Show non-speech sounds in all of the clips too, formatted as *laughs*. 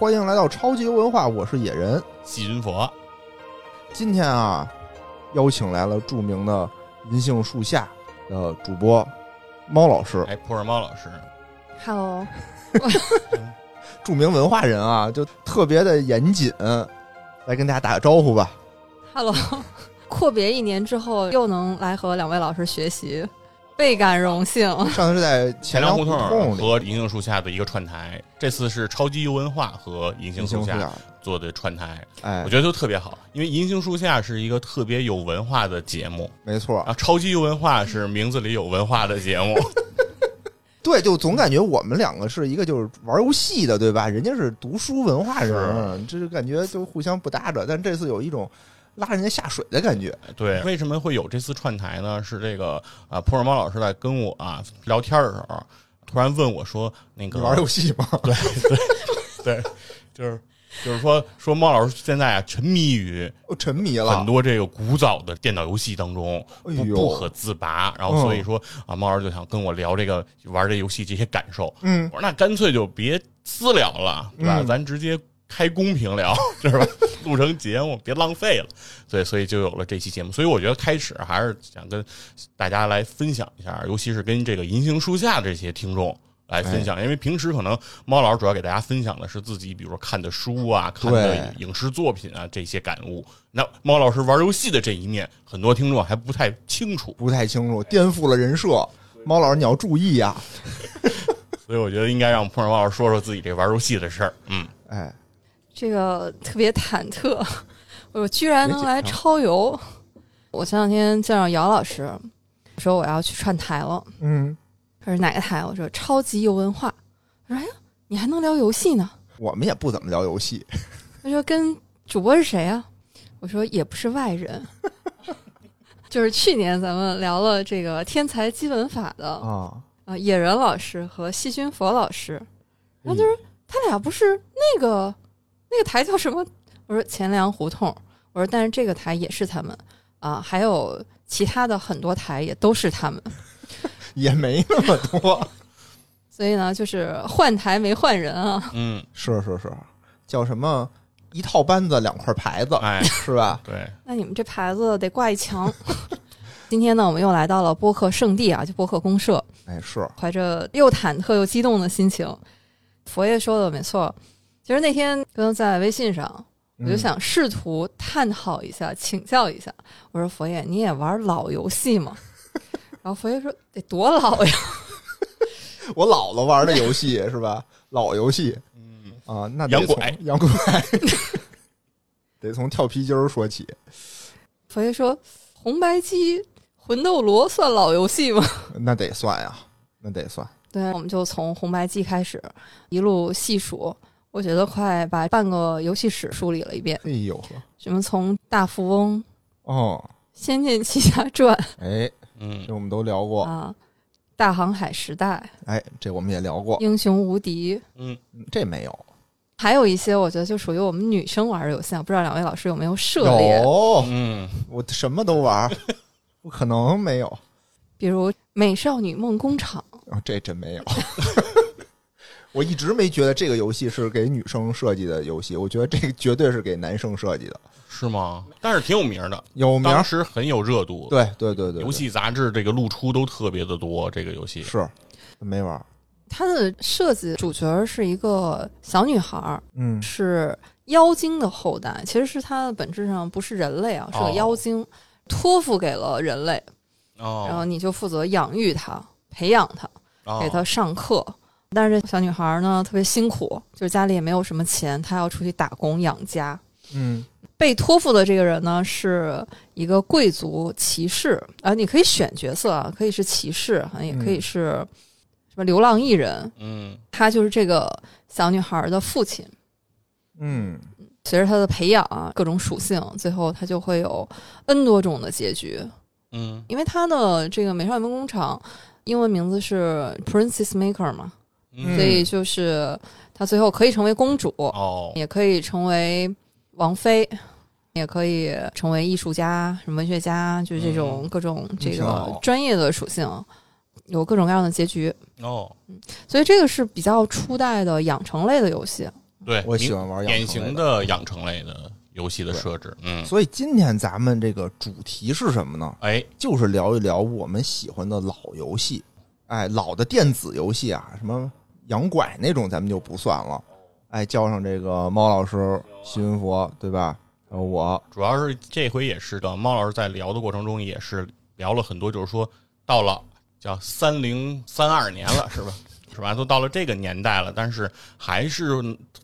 欢迎来到超级文化，我是野人。细菌佛，今天啊，邀请来了著名的银杏树下的主播猫老师，哎，普洱猫老师，Hello，*laughs* 著名文化人啊，就特别的严谨，来跟大家打个招呼吧。Hello，*laughs* 阔别一年之后又能来和两位老师学习，倍感荣幸。*laughs* 上次是在钱粮粮胡同和银杏树下的一个串台，这次是超级优文化和银杏树下银杏树下，做的串台，哎。我，觉得都特别好，因为银杏树下是一个特别有文化的节目，没错。啊，，超级优文化是名字里有文化的节目，*laughs* 对，就总感觉我们两个是一个就是玩游戏的，对吧？人家是读书文化人，这就感觉就互相不搭着。但这次有一种拉人家下水的感觉。对，为什么会有这次串台呢？是这个啊，普尔猫老师在跟我啊聊天的时候，突然问我说：“那个玩游戏吗？对对对，就是就是说说猫老师现在啊沉迷于沉迷了很多这个古早的电脑游戏当中哎不不可自拔，然后所以说啊，猫老师就想跟我聊这个玩这游戏这些感受。嗯我说那干脆就别私聊了，对吧？嗯咱直接开公屏聊，*laughs* 是吧？*laughs* 录成节目别浪费了。对，所以就有了这期节目。所以我觉得开始还是想跟大家来分享一下，尤其是跟这个银杏树下这些听众。来分哎享，因为平时可能猫老师主要给大家分享的是自己，比如说看的书啊、看的对影视作品啊这些感悟。那猫老师玩游戏的这一面，很多听众还不太清楚，不太清楚，颠覆了人设。猫老师，你要注意呀、*laughs* 所以我觉得应该让碰上猫老师说说自己这玩游戏的事儿。嗯，哎，这个特别忐忑，我居然能来超游。我前两天见到姚老师，说我要去串台了。嗯，他说哪个台？我说超级有文化。他说哎呀，你还能聊游戏呢？我们也不怎么聊游戏，他说跟主播是谁啊？我说也不是外人，*laughs* 就是去年咱们聊了这个天才基本法的啊，啊，野人老师和细菌佛老师，然后他说、他俩不是那个那个台叫什么？我说钱粮胡同。我说但是这个台也是他们啊，还有其他的很多台也都是他们。*laughs* 也没那么多。*laughs* 所以呢，就是换台没换人啊。嗯，*laughs* 是是是，叫什么？一套班子两块牌子，哎，是吧？对，那你们这牌子得挂一墙。今天呢，我们又来到了播客圣地啊，就播客公社，哎，是，怀着又忐忑又激动的心情。佛爷说的没错，其实那天刚在微信上，我就嗯想试图探讨一下、请教一下。我说佛爷，你也玩老游戏吗？*laughs* 然后佛爷说得多老呀？*laughs* 我姥姥玩的游戏是吧？老游戏嗯，啊，那得从洋拐洋拐，*laughs* 得从跳皮筋儿说起。佛爷说红白机、魂斗罗算老游戏吗？那得算呀，那得算。对，我们就从红白机开始一路细数，我觉得快把半个游戏史梳理了一遍。哎呦呵，什么从大富翁、哦，仙剑奇侠传哎，嗯这我们都聊过，啊，大航海时代、哎，这我们也聊过，英雄无敌，嗯，嗯这没有，还有一些我觉得就属于我们女生玩的游戏啊，不知道两位老师有没有涉猎？有，嗯，我什么都玩，不可能没有比如《美少女梦工厂》，啊，这真没有。*laughs* 我一直没觉得这个游戏是给女生设计的游戏，我觉得这个绝对是给男生设计的，是吗？但是挺有名的，有名。时很有热度。，对对对对，游戏杂志这个露出都特别的多。这个游戏是没玩儿，它的设计主角是一个小女孩儿，嗯是妖精的后代，其实是它的本质上不是人类啊，是个哦妖精，托付给了人类，然后哦，你就负责养育她、培养她。哦给她上课。但是这小女孩呢特别辛苦，就是家里也没有什么钱，她要出去打工养家。嗯被托付的这个人呢是一个贵族骑士啊，你可以选角色啊，可以是骑士，啊，也可以是什么流浪艺人。嗯他就是这个小女孩的父亲。嗯随着他的培养啊，各种属性，最后他就会有 N 多种的结局。嗯因为他的这个美少女梦工厂英文名字是 Princess Maker 嘛，嗯所以就是她最后可以成为公主，哦，也可以成为王妃，也可以成为艺术家、什么文学家，就是这种嗯各种这个专业的属性，有各种各样的结局。哦，所以这个是比较初代的养成类的游戏。对，我喜欢玩养典成类型的养成类的游戏的设置。嗯，所以今天咱们这个主题是什么呢？哎，就是聊一聊我们喜欢的老游戏。哎，老的电子游戏啊，什么养拐那种，咱们就不算了。哎，叫上这个猫老师、西云佛，对吧？然后我，主要是这回也是的，猫老师在聊的过程中也是聊了很多，就是说到了叫三零三二年了，是吧？*laughs* 是吧？都到了这个年代了，但是还是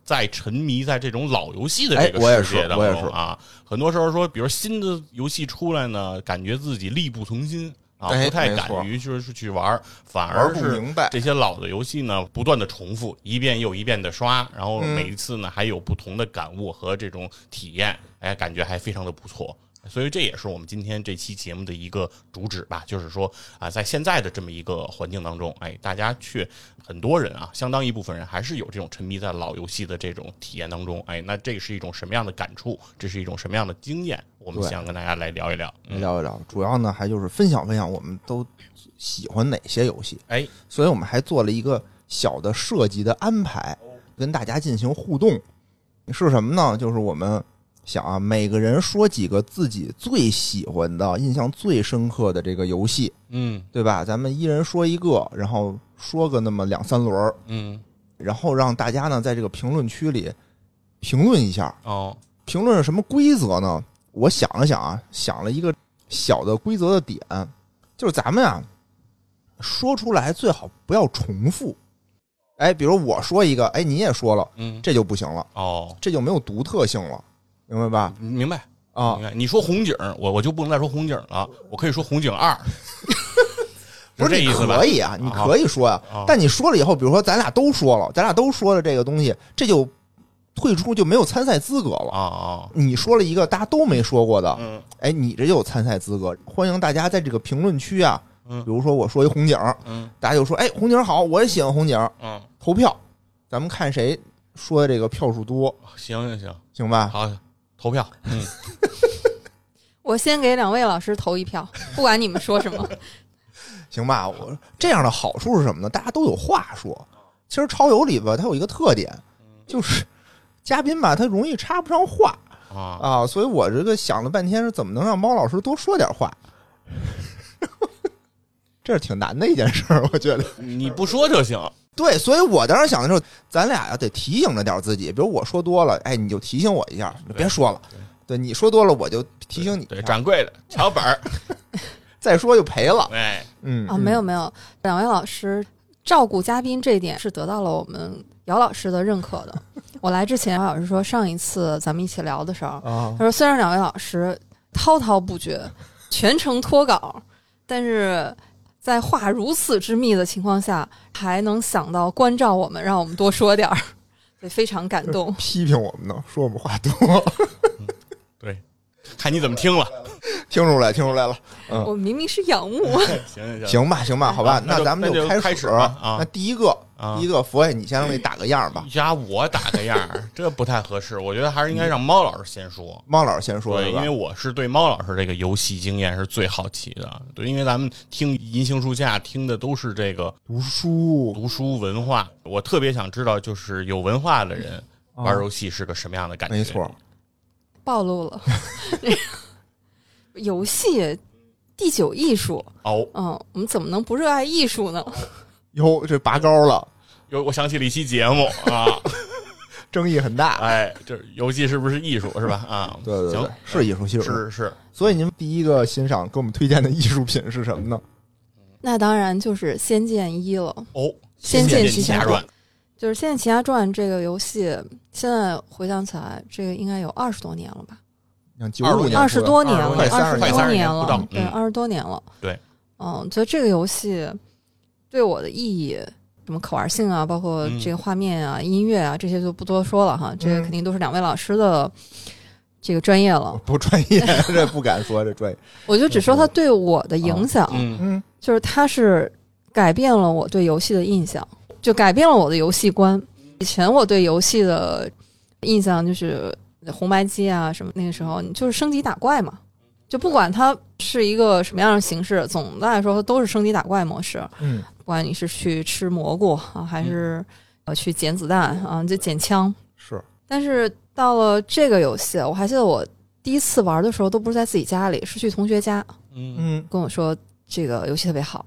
在沉迷在这种老游戏的这个哎我也世界当是我也是中啊。很多时候说，比如新的游戏出来呢，感觉自己力不从心不太敢于就是去玩，反而不明白。这些老的游戏呢，不断的重复，一遍又一遍的刷，然后嗯每一次呢还有不同的感悟和这种体验，哎，感觉还非常的不错。所以这也是我们今天这期节目的一个主旨吧，就是说啊，在现在的这么一个环境当中，哎，大家却很多人啊，相当一部分人还是有这种沉迷在老游戏的这种体验当中，哎，那这是一种什么样的感触？这是一种什么样的经验？我们想跟大家来聊一聊。嗯，聊一聊，主要呢还就是分享分享我们都喜欢哪些游戏，哎，所以我们还做了一个小的设计的安排，跟大家进行互动。是什么呢？就是我们想啊，每个人说几个自己最喜欢的、印象最深刻的这个游戏，嗯对吧？咱们一人说一个，然后说个那么两三轮儿，嗯，然后让大家呢在这个评论区里评论一下。哦，评论是什么规则呢？我想了想啊，想了一个小的规则的点，就是咱们啊说出来最好不要重复。哎，比如我说一个，哎，你也说了，嗯，这就不行了，哦，这就没有独特性了，明白吧？明白。啊明，白，你说红警，我我就不能再说红警了，我可以说红警二，不 *laughs* 是你这意思吧可？以啊，你可以说呀、啊但你说了以后，比如说咱俩都说了，咱俩都说了这个东西，这就退出就没有参赛资格了。啊啊，你说了一个大家都没说过的，嗯哎，你这就有参赛资格。欢迎大家在这个评论区啊，嗯比如说我说一红警，嗯大家就说，哎，红警好，我也喜欢红警，嗯，投票，咱们看谁说的这个票数多，行行行，行吧？好，投票，嗯，*laughs* 我先给两位老师投一票，不管你们说什么。*laughs* 行吧？我这样的好处是什么呢？大家都有话说。其实超游里吧，它有一个特点，就是嘉宾吧，他容易插不上话啊，啊，所以我这个想了半天，是怎么能让猫老师多说点话。*laughs* 这是挺难的一件事儿，我觉得。你不说就行，对，所以我当时想的时候，咱俩呀得提醒着点自己，比如我说多了，哎，你就提醒我一下，你别说了。对，你说多了，我就提醒你。对，掌柜的 *laughs* 瞧本儿，再说就赔了。*laughs* 哎，嗯啊，没有没有，两位老师照顾嘉宾这一点是得到了我们姚老师的认可的。*laughs* 我来之前，姚老师说上一次咱们一起聊的时候，啊他，说虽然两位老师滔滔不绝，全程脱稿，但是在话如此之密的情况下，还能想到关照我们，让我们多说点儿，*laughs* 所以非常感动。批评我们呢，说我们话多，看你怎么听了，听出来，听出来了。嗯我明明是仰慕，*laughs* 行行行，行吧，行吧，好吧，啊那咱们就开开始吧啊那第一个，啊第一个，佛爷，你先给打个样吧。呀，我打个样儿，这不太合适，我觉得还是应该让猫老师先说。猫老师先说，因为我是对猫老师这个游戏经验是最好奇的。对，因为咱们听银杏树下听的都是这个读书读书文化，我特别想知道，就是有文化的人啊玩游戏是个什么样的感觉？没错，暴露了。*laughs* 游戏第九艺术，哦，嗯，我们怎么能不热爱艺术呢？哟，这拔高了，有我想起了一期节目啊，*laughs* 争议很大。哎，这游戏是不是艺术是吧？啊，对对对行，，是艺术，艺术。是是，所以您第一个欣赏给我们推荐的艺术品是什么呢？那当然就是《仙剑一》了。哦，《仙剑剑奇侠侠传》就是《仙剑奇侠传》这个游戏，现在回想起来，这个应该有二十多年了吧？像九五年二十多年了，二十多年快30年不到了，对，嗯二十多年了。对，嗯，觉得这个游戏对我的意义，什么可玩性啊，包括嗯这个画面啊、音乐啊，这些就不多说了哈。这肯定都是两位老师的这个专业了。不专业，*laughs* 这不敢说这专业。我就只说它对我的影响，嗯嗯就是它是改变了我对游戏的印象，就改变了我的游戏观。以前我对游戏的印象就是红白机啊什么，那个时候你就是升级打怪嘛，就不管它是一个什么样的形式，总的来说它都是升级打怪模式。嗯。不管你是去吃蘑菇啊，还是呃去捡子弹啊，就捡枪，是。但是到了这个游戏，我还记得我第一次玩的时候都不是在自己家里，是去同学家嗯。嗯。跟我说这个游戏特别好。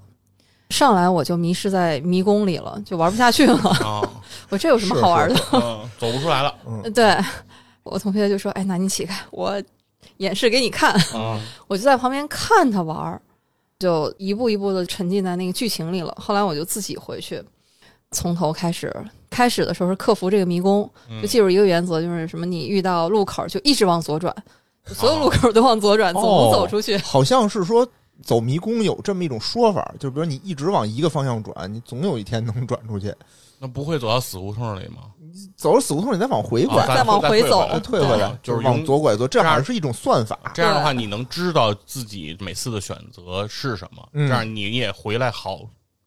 上来我就迷失在迷宫里了，就玩不下去了。啊，*laughs* 我这有什么好玩的？嗯，走不出来了嗯 *laughs* 对我同学就说：“哎，那你起开，我演示给你看。啊，” *laughs* 我就在旁边看他玩儿，就一步一步的沉浸在那个剧情里了。后来我就自己回去，从头开始。开始的时候是克服这个迷宫，嗯就记住一个原则，就是什么，你遇到路口就一直往左转，所有路口都往左转，总能走出去。好像是说走迷宫有这么一种说法，就比如你一直往一个方向转，你总有一天能转出去。那不会走到死胡同里吗？走了死胡同，你再往回拐，啊再往回走再退回来啊，就是往左拐左，这好像是一种算法。这样的话，你能知道自己每次的选择是什么，嗯这样你也回来好，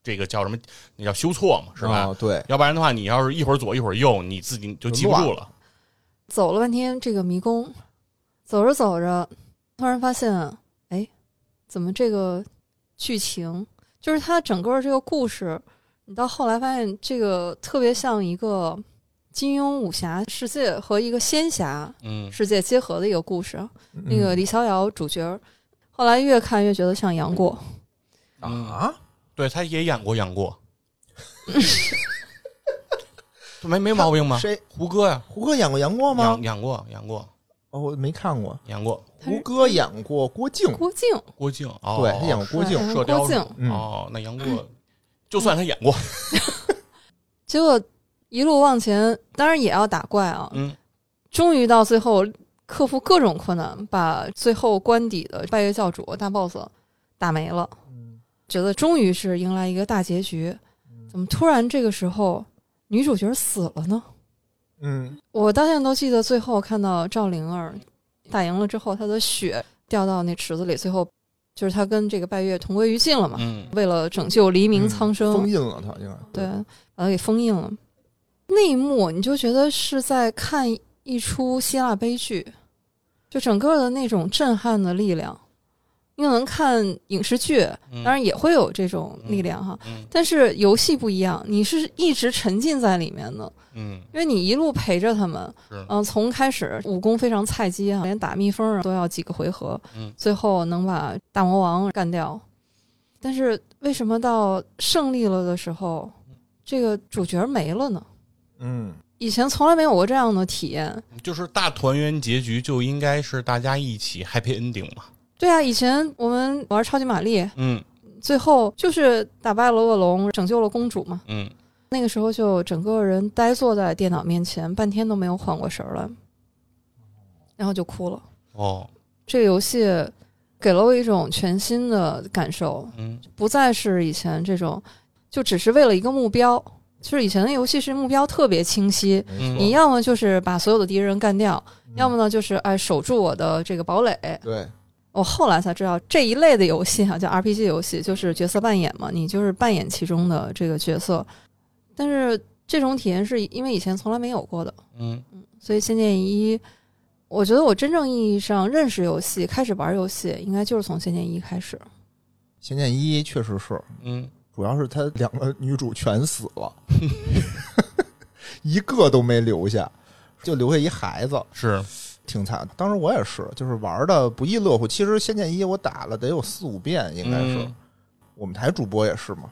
这个叫什么？那叫修错嘛，是吧？啊对，要不然的话，你要是一会儿左一会儿右，你自己就记不住了。走了半天这个迷宫，走着走着，突然发现，哎，怎么这个剧情就是它整个这个故事，你到后来发现这个特别像一个金庸武侠世界和一个仙侠嗯，世界结合的一个故事。嗯那个李逍遥主角，后来越看越觉得像杨过。*laughs* 嗯啊，对，他也演过杨过，*laughs* 没没毛病吗？谁？胡歌呀，胡歌演过杨过吗演？演过，演过，哦，我没看过。演过胡歌演过郭靖，郭靖，郭靖。哦，对他演过郭靖射雕郭靖。嗯哦，那杨过，就算他演过，*laughs* 结果一路往前，当然也要打怪啊。嗯终于到最后克服各种困难，把最后关底的拜月教主大 boss 打没了，嗯觉得终于是迎来一个大结局。怎么突然这个时候女主角死了呢？嗯我到现在都记得最后看到赵灵儿打赢了之后，她的血掉到那池子里，最后就是她跟这个拜月同归于尽了嘛。嗯为了拯救黎明苍生，封印了他，应该对，把她给封印了。那一幕你就觉得是在看一出希腊悲剧，就整个的那种震撼的力量。你可能看影视剧，嗯当然也会有这种力量哈，嗯但是游戏不一样，你是一直沉浸在里面的，嗯因为你一路陪着他们，是嗯、从开始武功非常菜鸡啊，连打蜜蜂啊都要几个回合，嗯最后能把大魔王干掉。但是为什么到胜利了的时候，这个主角没了呢？嗯以前从来没有过这样的体验。就是大团圆结局就应该是大家一起 happy ending 嘛。对啊，以前我们玩超级玛丽，嗯最后就是打败了恶龙，拯救了公主嘛。嗯那个时候就整个人呆坐在电脑面前，半天都没有缓过神儿来，然后就哭了。哦这个游戏给了我一种全新的感受，嗯不再是以前这种，就只是为了一个目标。就是以前的游戏是目标特别清晰，你要么就是把所有的敌人干掉，嗯要么呢就是哎守住我的这个堡垒。对，我后来才知道这一类的游戏啊，叫 RPG 游戏，就是角色扮演嘛，你就是扮演其中的这个角色。但是这种体验是因为以前从来没有过的，嗯所以《仙剑一》，我觉得我真正意义上认识游戏、开始玩游戏，应该就是从《仙剑一》开始。《仙剑一》确实是，嗯主要是他两个女主全死了，*laughs* 一个都没留下，就留下一孩子，是挺惨。当时我也是，就是玩的不亦乐乎。其实《仙剑一》我打了得有四五遍，应该是。嗯我们台主播也是嘛。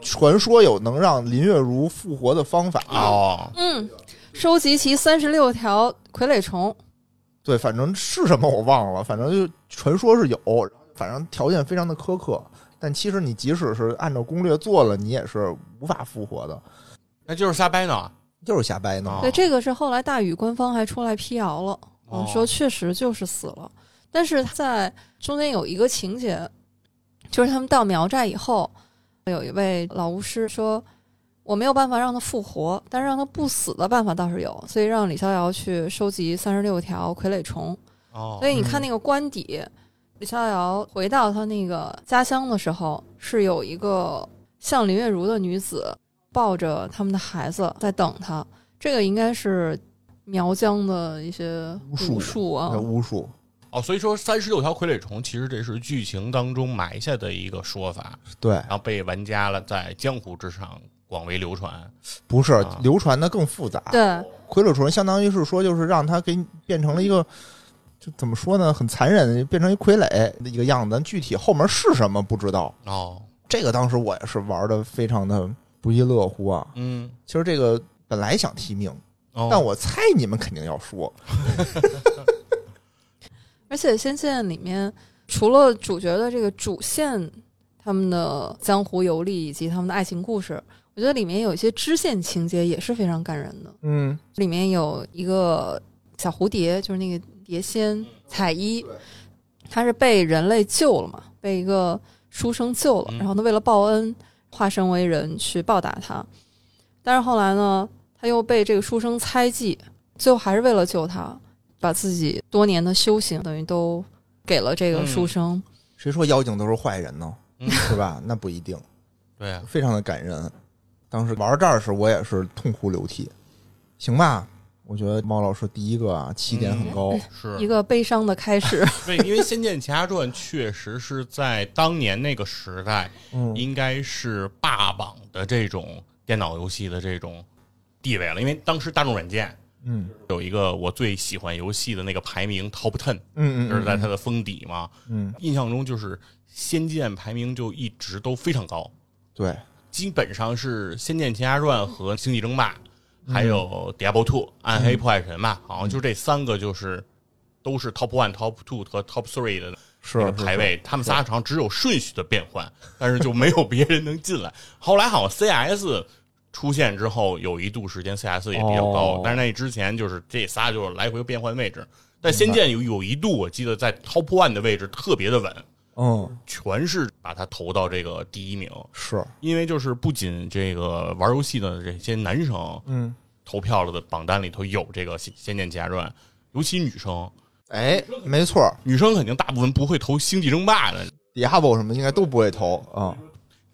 传说有能让林月如复活的方法，哦嗯，收集齐三十六条傀儡虫，对，反正是什么我忘了，反正就传说是有，反正条件非常的苛刻。但其实你即使是按照攻略做了，你也是无法复活的，那就是瞎掰呢。就是瞎掰呢。哦对，这个是后来大宇官方还出来辟谣了，哦嗯，说确实就是死了，但是在中间有一个情节，就是他们到苗寨以后，有一位老巫师说。我没有办法让他复活，但是让他不死的办法倒是有，所以让李逍遥去收集三十六条傀儡虫。哦所以你看那个官邸，李逍遥回到他那个家乡的时候，是有一个像林月如的女子抱着他们的孩子在等他。这个应该是苗疆的一些巫术啊，巫术，哦，所以说三十六条傀儡虫其实这是剧情当中埋下的一个说法，对，然后被玩家了在江湖之上广为流传。不是啊流传的更复杂。对，傀儡虫相当于是说，就是让它给你变成了一个，就怎么说呢，很残忍，变成一傀儡的一个样子。但具体后面是什么不知道。哦，这个当时我也是玩的非常的不亦乐乎啊。嗯，其实这个本来想提名，哦但我猜你们肯定要说。*laughs* 而且《仙剑》里面除了主角的这个主线，他们的江湖游历以及他们的爱情故事，我觉得里面有一些支线情节也是非常感人的。嗯里面有一个小蝴蝶，就是那个蝶仙彩衣，她是被人类救了嘛，被一个书生救了，嗯然后他为了报恩，化身为人去报答他。但是后来呢，他又被这个书生猜忌，最后还是为了救他，把自己多年的修行等于都给了这个书生。谁说妖精都是坏人呢？嗯 *laughs* 是吧？那不一定，*laughs* 对啊，非常的感人。当时玩到这儿时，我也是痛哭流涕。行吧，我觉得猫老师第一个啊，起点很高。是一个悲伤的开始，*laughs* 对，因为《仙剑奇侠传》确实是在当年那个时代，嗯应该是霸榜的这种电脑游戏的这种地位了。因为当时大众软件嗯。有一个我最喜欢游戏的那个排名 Top Ten，嗯嗯，就是在它的封底嘛。嗯。印象中就是《仙剑》排名就一直都非常高，对，基本上是《仙剑奇侠传》和《星际争霸》，还有《Diablo Two》暗黑破坏神嘛，好像就这三个就是都是 Top One、Top Two 和 Top Three 的是排位，他们仨好像只有顺序的变换，但是就没有别人能进来。*laughs* 后来好像 CS 出现之后，有一度时间 CS 也比较高，哦但是那之前就是这仨就是来回变换位置。但仙剑有有一度，我记得在 Top One 的位置特别的稳，嗯全是把它投到这个第一名。是因为就是不仅这个玩游戏的这些男生嗯投票了的榜单里头有这个《仙仙剑奇侠传》，尤其女生，哎，没错女生肯定大部分不会投《星际争霸》的。，Diablo 什么应该都不会投啊。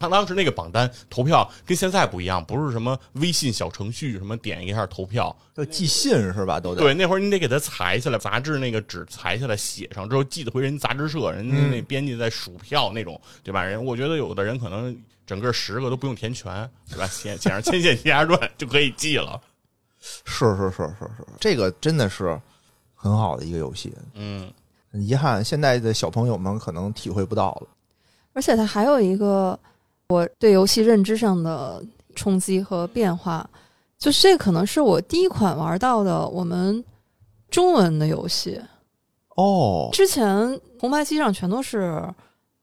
他当时那个榜单投票跟现在不一样，不是什么微信小程序什么点一下投票，要寄信是吧？都得对，那会儿你得给它裁下来，杂志那个纸裁下来写上之后寄的回人杂志社，人家嗯那编辑在数票那种，对吧？人我觉得有的人可能整个十个都不用填全，对吧？写写上《千线奇侠传》就可以寄了。*laughs* 是是是是是，这个真的是很好的一个游戏。嗯，很遗憾，现在的小朋友们可能体会不到了。而且它还有一个我对游戏认知上的冲击和变化，就是这可能是我第一款玩到的我们中文的游戏。哦，之前红白机上全都是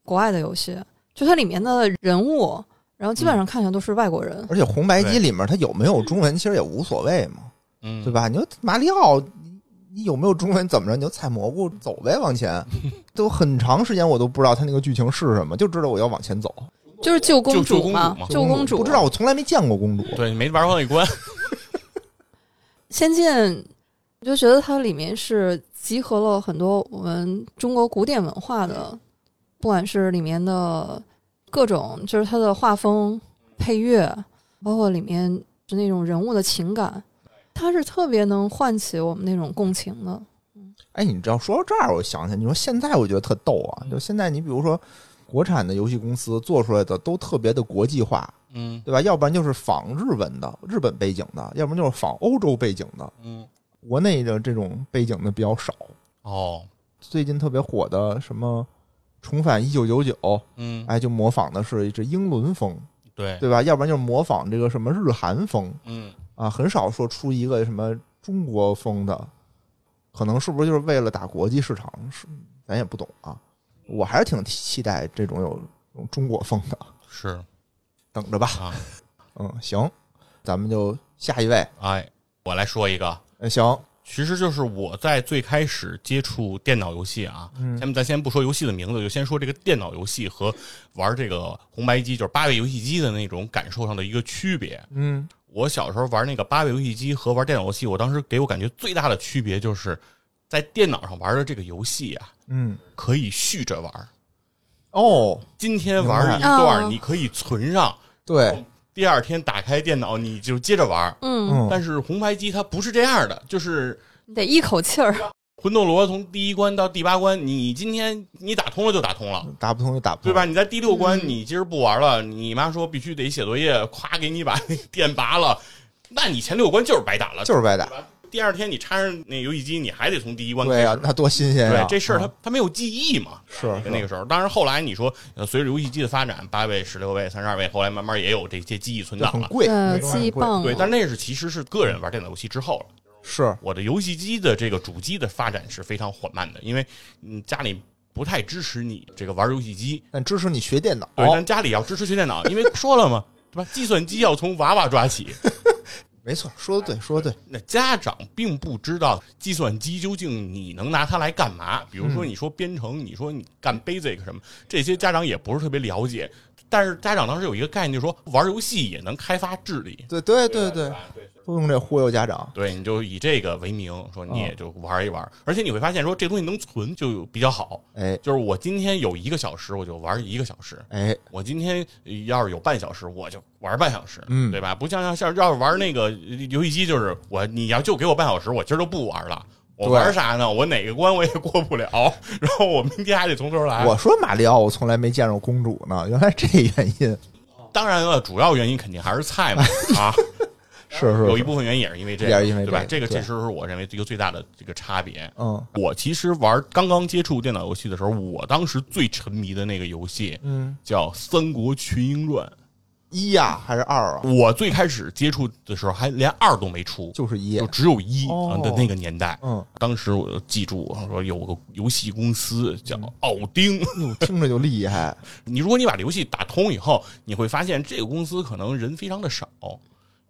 国外的游戏，就它里面的人物，然后基本上看起来都是外国人。而且红白机里面它有没有中文，其实也无所谓嘛，嗯，对？吧？你说马里奥，你你有没有中文怎么着？你就采蘑菇走呗，往前。*laughs* 都很长时间我都不知道它那个剧情是什么，就知道我要往前走。就是救公主嘛公主嘛，救公主。不知道，我从来没见过公主。对，没玩过那一关。*laughs* 仙剑，我就觉得它里面是集合了很多我们中国古典文化的，不管是里面的各种，就是它的画风、配乐，包括里面就那种人物的情感，它是特别能唤起我们那种共情的。哎，你知道说到这儿，我想起来，你说现在我觉得特逗啊，就现在你比如说国产的游戏公司做出来的都特别的国际化，嗯对吧？要不然就是仿日文的、日本背景的，要不然就是仿欧洲背景的，嗯，国内的这种背景的比较少。哦，最近特别火的什么《重返一九九九》，嗯，哎，就模仿的是这英伦风，对，对吧？要不然就是模仿这个什么日韩风嗯，啊，很少说出一个什么中国风的，可能是不是就是为了打国际市场？是，咱也不懂啊。我还是挺期待这种有有中国风的，*laughs* 是等着吧。啊，*laughs* 嗯，行，咱们就下一位。哎，我来说一个，嗯，行，其实就是我在最开始接触电脑游戏啊，嗯咱们咱先不说游戏的名字，就先说这个电脑游戏和玩这个红白机，就是八位游戏机的那种感受上的一个区别。嗯我小时候玩那个八位游戏机和玩电脑游戏，我当时给我感觉最大的区别就是，在电脑上玩的这个游戏啊，嗯，可以续着玩。哦，今天玩一段，哦你可以存上，对，第二天打开电脑你就接着玩。嗯，嗯，但是红白机它不是这样的，就是你得一口气儿。魂斗罗从第一关到第八关，你今天你打通了就打通了，打不通就打不通，对吧？？你在第六关嗯你今儿不玩了，你妈说必须得写作业，咵给你把那 *laughs* 电拔了，那你前六关就是白打了，就是白打。第二天你插上那游戏机，你还得从第一关开对呀、那多新鲜呀！对这事儿啊他他没有记忆嘛，是是那个时候。当然后来你说，呃随着游戏机的发展，八位、十六位、三十二位，后来慢慢也有这些记忆存档了。很贵，呃，那种很贵记忆棒，对，但那是其实是个人玩电脑游戏之后了。是我的游戏机的这个主机的发展是非常缓慢的，因为嗯家里不太支持你这个玩游戏机，但支持你学电脑。对，但家里要支持学电脑，因为说了嘛，对吧？计算机要从娃娃抓起，没错，说的对，说的对。那家长并不知道计算机究竟你能拿它来干嘛。比如说，你说编程，你说你干 Basic 什么，这些家长也不是特别了解。但是家长当时有一个概念，就是说玩游戏也能开发智力。对对对对，对都用这忽悠家长。对，你就以这个为名，说你也就玩一玩，而且你会发现说这东西能存就比较好。哎就是我今天有一个小时，我就玩一个小时。哎，我今天要是有半小时，我就玩半小时，嗯对吧？不像像要是玩那个游戏机，就是我你要就给我半小时，我今儿就不玩了。我玩啥呢？我哪个关我也过不了，然后我明天还得从头来。我说马里奥，我从来没见着公主呢，原来这原因。当然了，主要原因肯定还是菜嘛啊，*laughs* 是是，有一部分原因也是因为这个，对吧？这个对这个其实是我认为一个最大的这个差别。嗯我其实玩刚刚接触电脑游戏的时候，我当时最沉迷的那个游戏嗯，叫《三国群英传一呀还是二啊？》。我最开始接触的时候，还连二都没出，就是一就。只有一哦的那个年代。嗯，当时我就记住，我说有个游戏公司叫奥丁。哟，听着就厉害。*laughs* 你如果你把这游戏打通以后，你会发现这个公司可能人非常的少。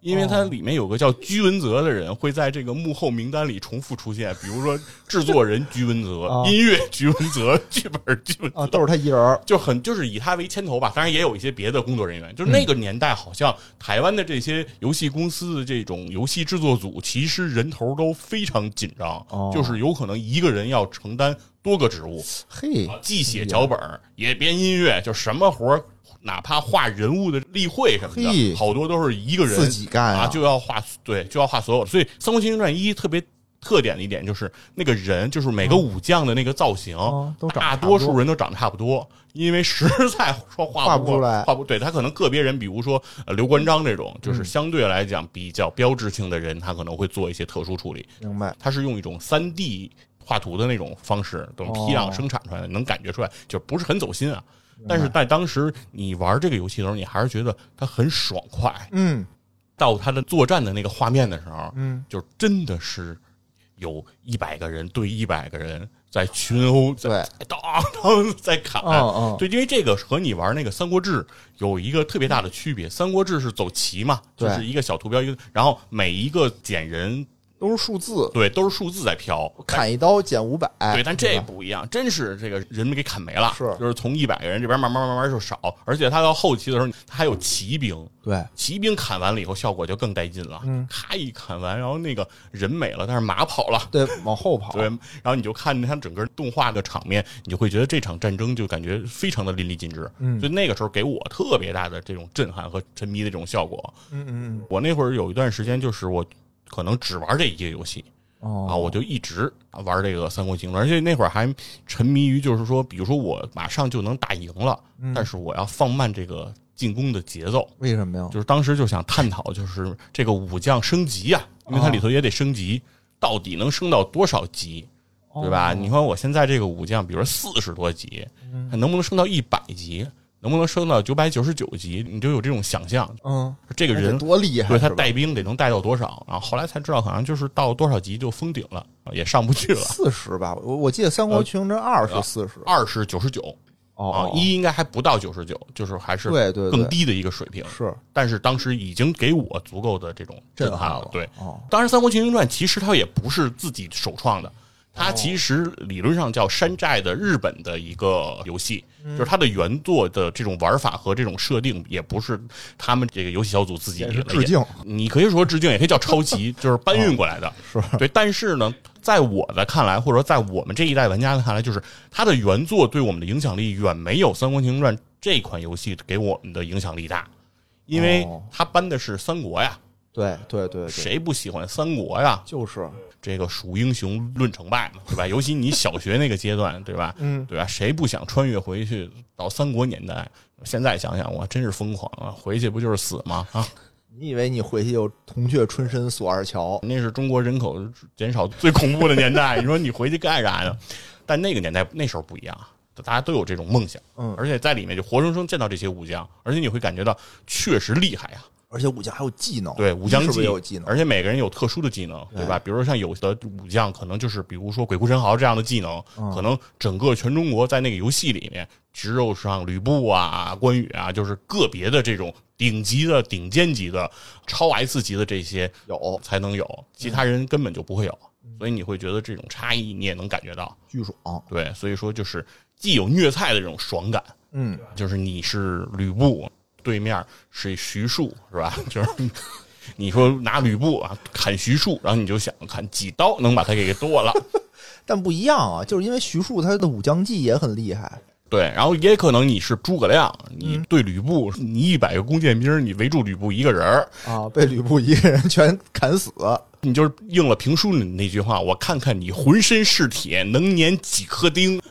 因为它里面有个叫居文泽的人会在这个幕后名单里重复出现，比如说制作人居文泽、啊音乐居文泽、剧本居文泽。啊，都是他一人。就很就是以他为牵头吧，当然也有一些别的工作人员。就是那个年代，好像台湾的这些游戏公司的这种游戏制作组，其实人头都非常紧张，哦。就是有可能一个人要承担多个职务，嘿，既写脚本也编音乐，就什么活儿哪怕画人物的例会什么的，好多都是一个人自己干啊，就要画对，就要画所有的。所以《三国群英传一》特别特点的一点就是那个人，就是每个武将的那个造型，哦都大多多数人都长得差不多，因为实在说画过画不出来画不对他可能个别人，比如说呃刘关张这种，嗯就是相对来讲比较标志性的人，他可能会做一些特殊处理。明白。他是用一种三 D 画图的那种方式，等批量生产出来的，能感觉出来，就不是很走心啊。但是在当时你玩这个游戏的时候，你还是觉得它很爽快。嗯到他的作战的那个画面的时候，嗯，就真的是有一百个人对一百个人在群殴，在对，当当在砍。嗯嗯，对，因为这个和你玩那个《三国志》有一个特别大的区别，《三国志》是走棋嘛，就是一个小图标，一个，然后每一个捡人，都是数字，对，都是数字在飘。砍一刀减五百。对，但这不一样，真是这个人给砍没了，是就是从一百个人这边慢慢慢慢就少，而且他到后期的时候，他还有骑兵，对，骑兵砍完了以后效果就更带劲了，嗯咔一砍完，然后那个人没了，但是马跑了。对，往后跑。对，然后你就看着他整个动画的场面，你就会觉得这场战争就感觉非常的淋漓尽致。嗯所以那个时候给我特别大的这种震撼和沉迷的这种效果。嗯嗯我那会儿有一段时间，就是我可能只玩这一个游戏，嗯，啊，哦，我就一直玩这个《三国竞争》，而且那会儿还沉迷于，就是说，比如说我马上就能打赢了，嗯但是我要放慢这个进攻的节奏。为什么呀？就是当时就想探讨，就是这个武将升级呀、因为它里头也得升级，到底能升到多少级，对吧？哦你看我现在这个武将，比如说四十多级，还能不能升到一百级？能不能升到九百九十九级？你就有这种想象，嗯，这个人多厉害，对他带兵得能带到多少？然后后来才知道，好像就是到多少级就封顶了，也上不去了。四十吧，我我记得《三国群英传二》是四十。二是九十九啊哦，，一应该还不到九十九，就是还是对对对更低的一个水平。是但是当时已经给我足够的这种震撼了。对，哦，当然《三国群英传》其实它也不是自己首创的。它其实理论上叫山寨的日本的一个游戏，嗯就是它的原作的这种玩法和这种设定，也不是他们这个游戏小组自己致敬。你可以说致敬，也可以叫抄袭，就是搬运过来的。是对，但是呢，在我的看来，或者说在我们这一代玩家的看来，就是它的原作对我们的影响力远没有《三国群英传》这款游戏给我们的影响力大，因为哦它搬的是三国呀，对对对对，谁不喜欢三国呀？就是这个数英雄论成败嘛，对吧？尤其你小学那个阶段，对吧？嗯，对吧？谁不想穿越回去到三国年代？现在想想，我真是疯狂啊！回去不就是死吗？啊，你以为你回去有铜雀春深锁二乔？那是中国人口减少最恐怖的年代。你说你回去干啥呢？但那个年代那时候不一样，大家都有这种梦想，嗯，而且在里面就活生生见到这些武将，而且你会感觉到确实厉害呀。而且武将还有技能，对，武将是不是也有技能？而且每个人有特殊的技能，对吧？比如说像有的武将，可能就是比如说鬼哭神嚎这样的技能，嗯可能整个全中国在那个游戏里面，只有像吕布啊、关羽啊，就是个别的这种顶级的、顶尖级的、超 S 级的这些有才能有，其他人根本就不会有。所以你会觉得这种差异，你也能感觉到。巨爽，对，所以说就是既有虐菜的这种爽感，嗯，就是你是吕布，对面是徐庶，是吧？*laughs* 就是你说拿吕布啊砍徐庶，然后你就想砍几刀能把他给剁了。*laughs* 但不一样啊，就是因为徐庶他的武将技也很厉害，对，然后也可能你是诸葛亮，你嗯对吕布，你一百个弓箭兵，你围住吕布一个人儿，啊，被吕布一个人全砍死，你就是应了评书里那句话：“我看看你浑身是铁，能碾几颗钉。”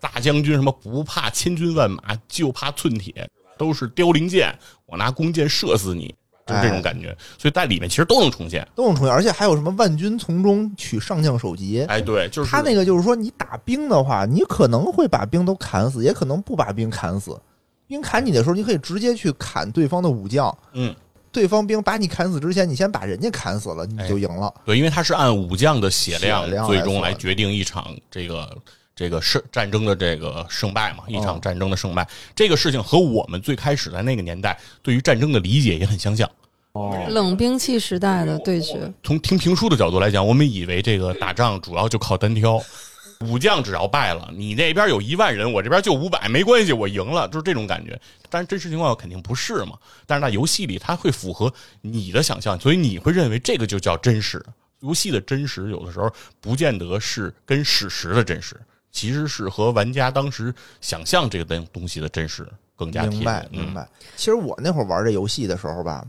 大将军什么不怕千军万马，就怕寸铁，都是凋零箭，我拿弓箭射死你，就是这种感觉。所以在里面其实都能重现。都能重现，而且还有什么万军从中取上将首级。哎，对，就是他那个就是说，你打兵的话，你可能会把兵都砍死，也可能不把兵砍死。兵砍你的时候，你可以直接去砍对方的武将。嗯，对方兵把你砍死之前，你先把人家砍死了，你就赢了。对，因为他是按武将的血量最终来决定一场这个这个胜战争的这个胜败嘛，一场哦战争的胜败。这个事情和我们最开始在那个年代对于战争的理解也很相像。哦，冷兵器时代的对决，从听评书的角度来讲，我们以为这个打仗主要就靠单挑，*laughs* 武将只要败了，你那边有一万人，我这边就五百，没关系，我赢了，就是这种感觉。但是真实情况肯定不是嘛。但是在游戏里，它会符合你的想象，所以你会认为这个就叫真实。游戏的真实有的时候不见得是跟史实的真实，其实是和玩家当时想象这个东东西的真实更加贴近。明白嗯明白。其实我那会儿玩这游戏的时候吧，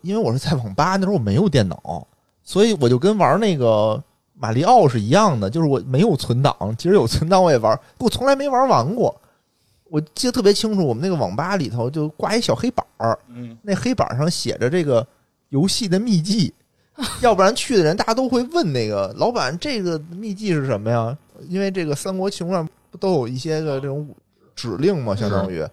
因为我是在网吧，那时候我没有电脑，所以我就跟玩那个马里奥是一样的，就是我没有存档，其实有存档我也玩，我从来没玩完过。我记得特别清楚，我们那个网吧里头就挂一小黑板儿，嗯，那黑板上写着这个游戏的秘籍，要不然去的人大家都会问那个老板这个秘籍是什么呀？因为这个《三国情传》不都有一些个这种指令嘛，相当于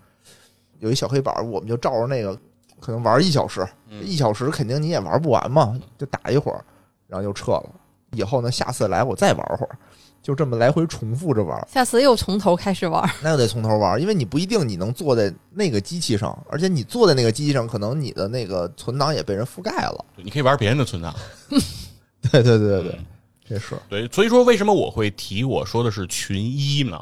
有一小黑板儿，我们就照着那个可能玩一小时，嗯一小时肯定你也玩不完嘛，就打一会儿，然后就撤了。以后呢，下次来我再玩会儿，就这么来回重复着玩。下次又从头开始玩。那又得从头玩，因为你不一定你能坐在那个机器上，而且你坐在那个机器上，可能你的那个存档也被人覆盖了。你可以玩别人的存档。*laughs* 对对对对对嗯，这是对，所以说为什么我会提我说的是群一呢？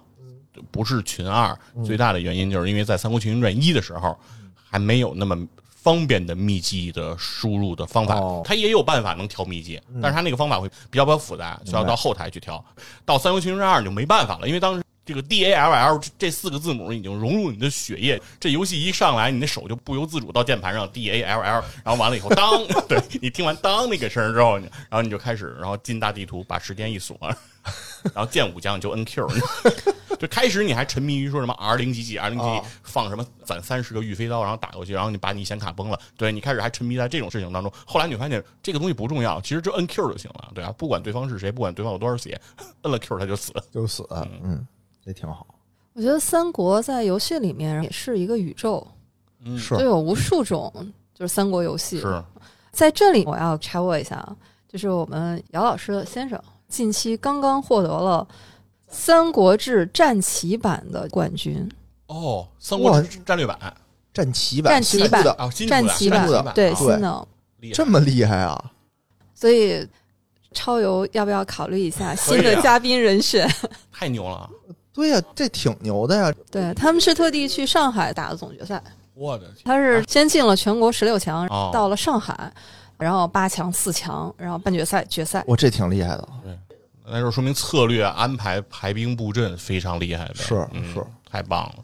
不是群二，最大的原因就是因为在《三国群英传一》的时候，还没有那么方便的秘籍的输入的方法哦。它也有办法能调秘籍，但是它那个方法会比较比较复杂，需要到后台去调。到《三国群英传二》就没办法了，因为当时。这个 D A L L 这这四个字母已经融入你的血液，这游戏一上来，你的手就不由自主到键盘上 D A L L，然后完了以后，当 *laughs* 对你听完当那个声之后，然后你就开始，然后进大地图，把时间一锁，然后见武将就摁 Q，*laughs* 就开始你还沉迷于说什么 R 零几几 R 零几放什么攒三十个御飞刀，然后打过去，然后你把你显卡崩了，对你开始还沉迷在这种事情当中。后来你发现这个东西不重要，其实就摁 Q 就行了，对啊，不管对方是谁，不管对方有多少血，*laughs* 摁了 Q 他就死。就死，嗯，这挺好，我觉得三国在游戏里面也是一个宇宙，嗯，是就有无数种就是三国游戏。是在这里我要插播一下啊，就是我们姚老师的先生近期刚刚获得了《三国志》战旗版的冠军，哦，三国志战略版战旗版，战旗版的啊，战旗版的对啊新的，厉害这么厉害啊！所以超游要不要考虑一下新的嘉宾人选？*laughs* 太牛了！对呀、这挺牛的呀！对他们是特地去上海打的总决赛，我的天，他是先进了全国十六强，哦到了上海，然后八强、四强，然后半决赛、决赛。我这挺厉害的，对那就说明策略安排排兵布阵非常厉害呗，是嗯是，太棒了。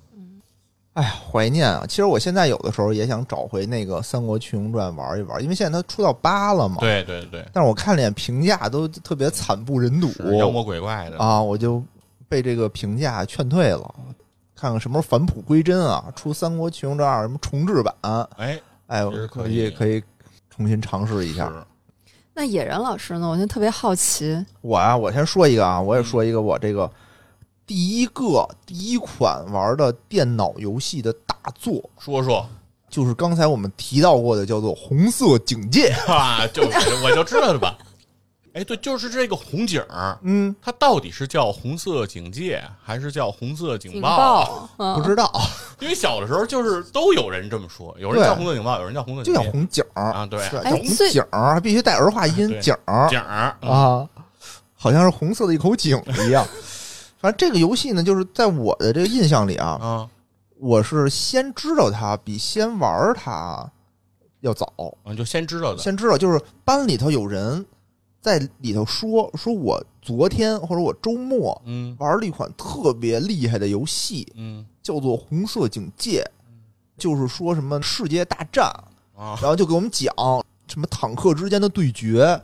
哎呀，怀念啊！其实我现在有的时候也想找回那个《三国群英传》玩一玩，因为现在它出到八了嘛。。对对对，但是我看了眼评价都特别惨不忍睹妖魔鬼怪的啊，我就被这个评价劝退了。看看什么时候返璞归真啊，出《三国群英传二》什么重制版，哎，哎，可可以以可以重新尝试一下。那野人老师呢？我就特别好奇，我啊，我先说一个啊，我也说一个我这个第一个第一款玩的电脑游戏的大作，说说就是刚才我们提到过的，叫做《红色警戒》。啊，就我就知道了吧。哎，对，就是这个红警儿，嗯，它到底是叫红色警戒还是叫红色警警报？不知道，*laughs* 因为小的时候就是都有人这么说，有人叫红色警报，有人叫红色就警戒叫红警儿，啊，对，红警儿，还必须带儿化音对警儿警儿嗯啊，好像是红色的一口井一样。反正这个游戏呢，就是在我的这个印象里啊，啊我是先知道它，比先玩它要早。嗯，就先知道的，先知道，就是班里头有人在里头说，说我昨天或者我周末嗯。玩了一款特别厉害的游戏，嗯。叫做《红色警戒》，就是说什么世界大战，啊。然后就给我们讲什么坦克之间的对决，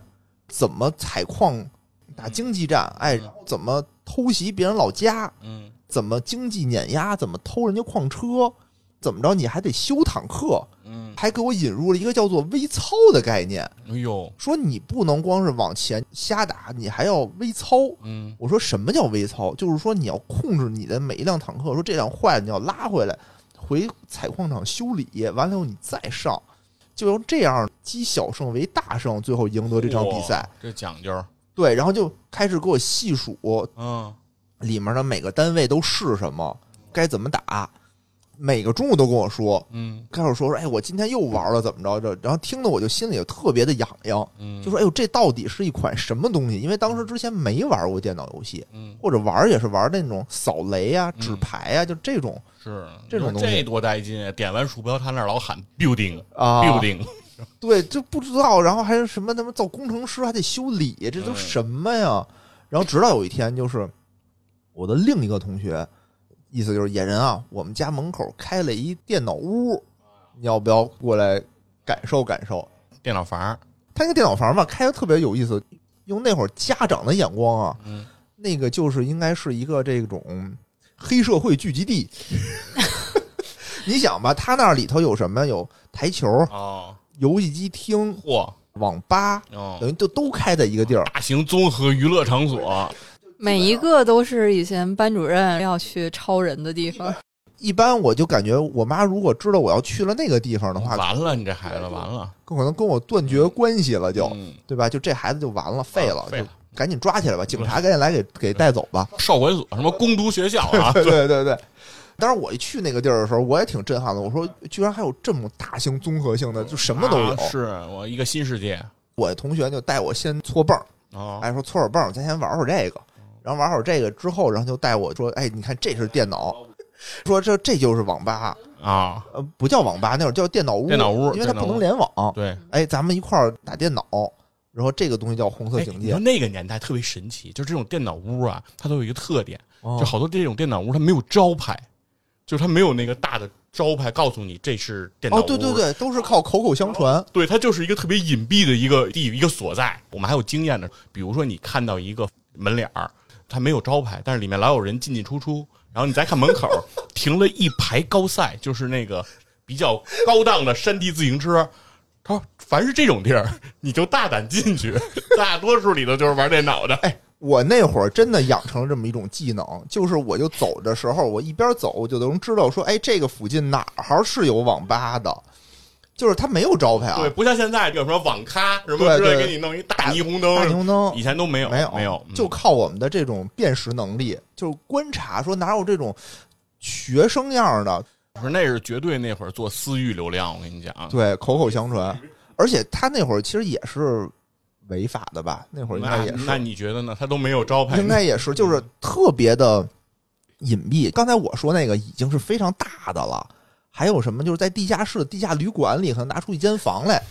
怎么采矿打经济战，哎，怎么偷袭别人老家，嗯。怎么经济碾压，怎么偷人家矿车，怎么着你还得修坦克，嗯，还给我引入了一个叫做微操的概念。哎呦，说你不能光是往前瞎打，你还要微操。嗯我说什么叫微操？就是说你要控制你的每一辆坦克，说这辆坏了你要拉回来，回采矿场修理，完了以后你再上，就用这样积小胜为大胜，最后赢得这场比赛哇。，这讲究，对，然后就开始给我细数嗯里面的每个单位都是什么，该怎么打。每个中午都跟我说，嗯开始说说，哎，我今天又玩了，怎么着这，然后听得我就心里就特别的痒痒。嗯，就说：“哎呦，这到底是一款什么东西？因为当时之前没玩过电脑游戏，嗯或者玩也是玩那种扫雷啊、嗯纸牌啊，就这种是这种东西这多带劲啊！点完鼠标，他那儿老喊 building 啊。building，*laughs* 对，就不知道，然后还有什么他妈造工程师还得修理，这都嗯什么呀？然后直到有一天，就是我的另一个同学，意思就是野人啊，我们家门口开了一电脑屋，你要不要过来感受感受？电脑房，他那个电脑房吧，开的特别有意思，用那会儿家长的眼光啊，嗯那个就是应该是一个这种黑社会聚集地。*laughs* 你想吧，他那里头有什么？有台球、哦，游戏机厅、嚯网吧，哦，等于就都开在一个地儿。大型综合娱乐场所，每一个都是以前班主任要去超人的地方。一般我就感觉，我妈如果知道我要去了那个地方的话，完了，你这孩子完了，可能跟我断绝关系了就，嗯对吧？就这孩子就完了，废了，就废了赶紧抓起来吧，警察赶紧来给给带走吧。少管所什么攻读学校啊，*laughs* 对对对对。当时我一去那个地儿的时候，我也挺震撼的。我说，居然还有这么大型综合性的，就什么都有。啊是我一个新世界我同学就带我先搓泵，哦，哎，说搓会儿泵，咱先玩会儿这个，然后玩会儿这个之后，然后就带我说，哎，你看这是电脑，说这这就是网吧，啊，呃，不叫网吧，那会儿叫电脑屋，电脑屋因为它不能联网。对，哎，咱们一块儿打电脑，然后这个东西叫红色警戒哎你说，那个年代特别神奇，就这种电脑屋啊，它都有一个特点，哦就好多这种电脑屋它没有招牌，就是它没有那个大的招牌告诉你这是电脑屋。哦，对对对，都是靠口口相传。对，它就是一个特别隐蔽的一个地一个所在。我们还有经验的，比如说你看到一个门脸儿，它没有招牌，但是里面老有人进进出出，然后你再看门口停了一排高赛，就是那个比较高档的山地自行车。他说：“凡是这种地儿，你就大胆进去。大多数里头就是玩电脑的。哎，我那会儿真的养成了这么一种技能，就是我就走的时候，我一边走我就能知道说，哎，这个附近哪儿是有网吧的，就是它没有招牌啊，对，不像现在有什么网咖什么对之类，给你弄一大霓虹灯，大霓虹灯以前都没有，没有没有，嗯就靠我们的这种辨识能力，就是观察说哪有这种学生样的，不是那是绝对那会儿做私域流量，我跟你讲，对，口口相传，而且他那会儿其实也是违法的吧？那会儿应该也是，那你觉得呢？他都没有招牌，应该也是，就是特别的隐蔽。刚才我说那个已经是非常大的了，还有什么就是在地下室、地下旅馆里，可能拿出一间房来，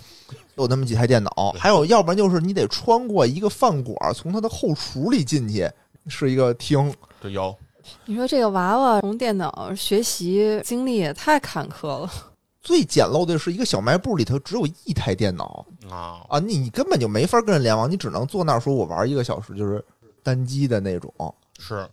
有那么几台电脑，还有要不然就是你得穿过一个饭馆，从它的后厨里进去，是一个厅。对有你说这个娃娃从电脑学习经历也太坎坷了。*laughs* 最简陋的是一个小卖部里头只有一台电脑啊，啊，你你根本就没法跟人联网，你只能坐那儿说我玩一个小时，就是单机的那种。是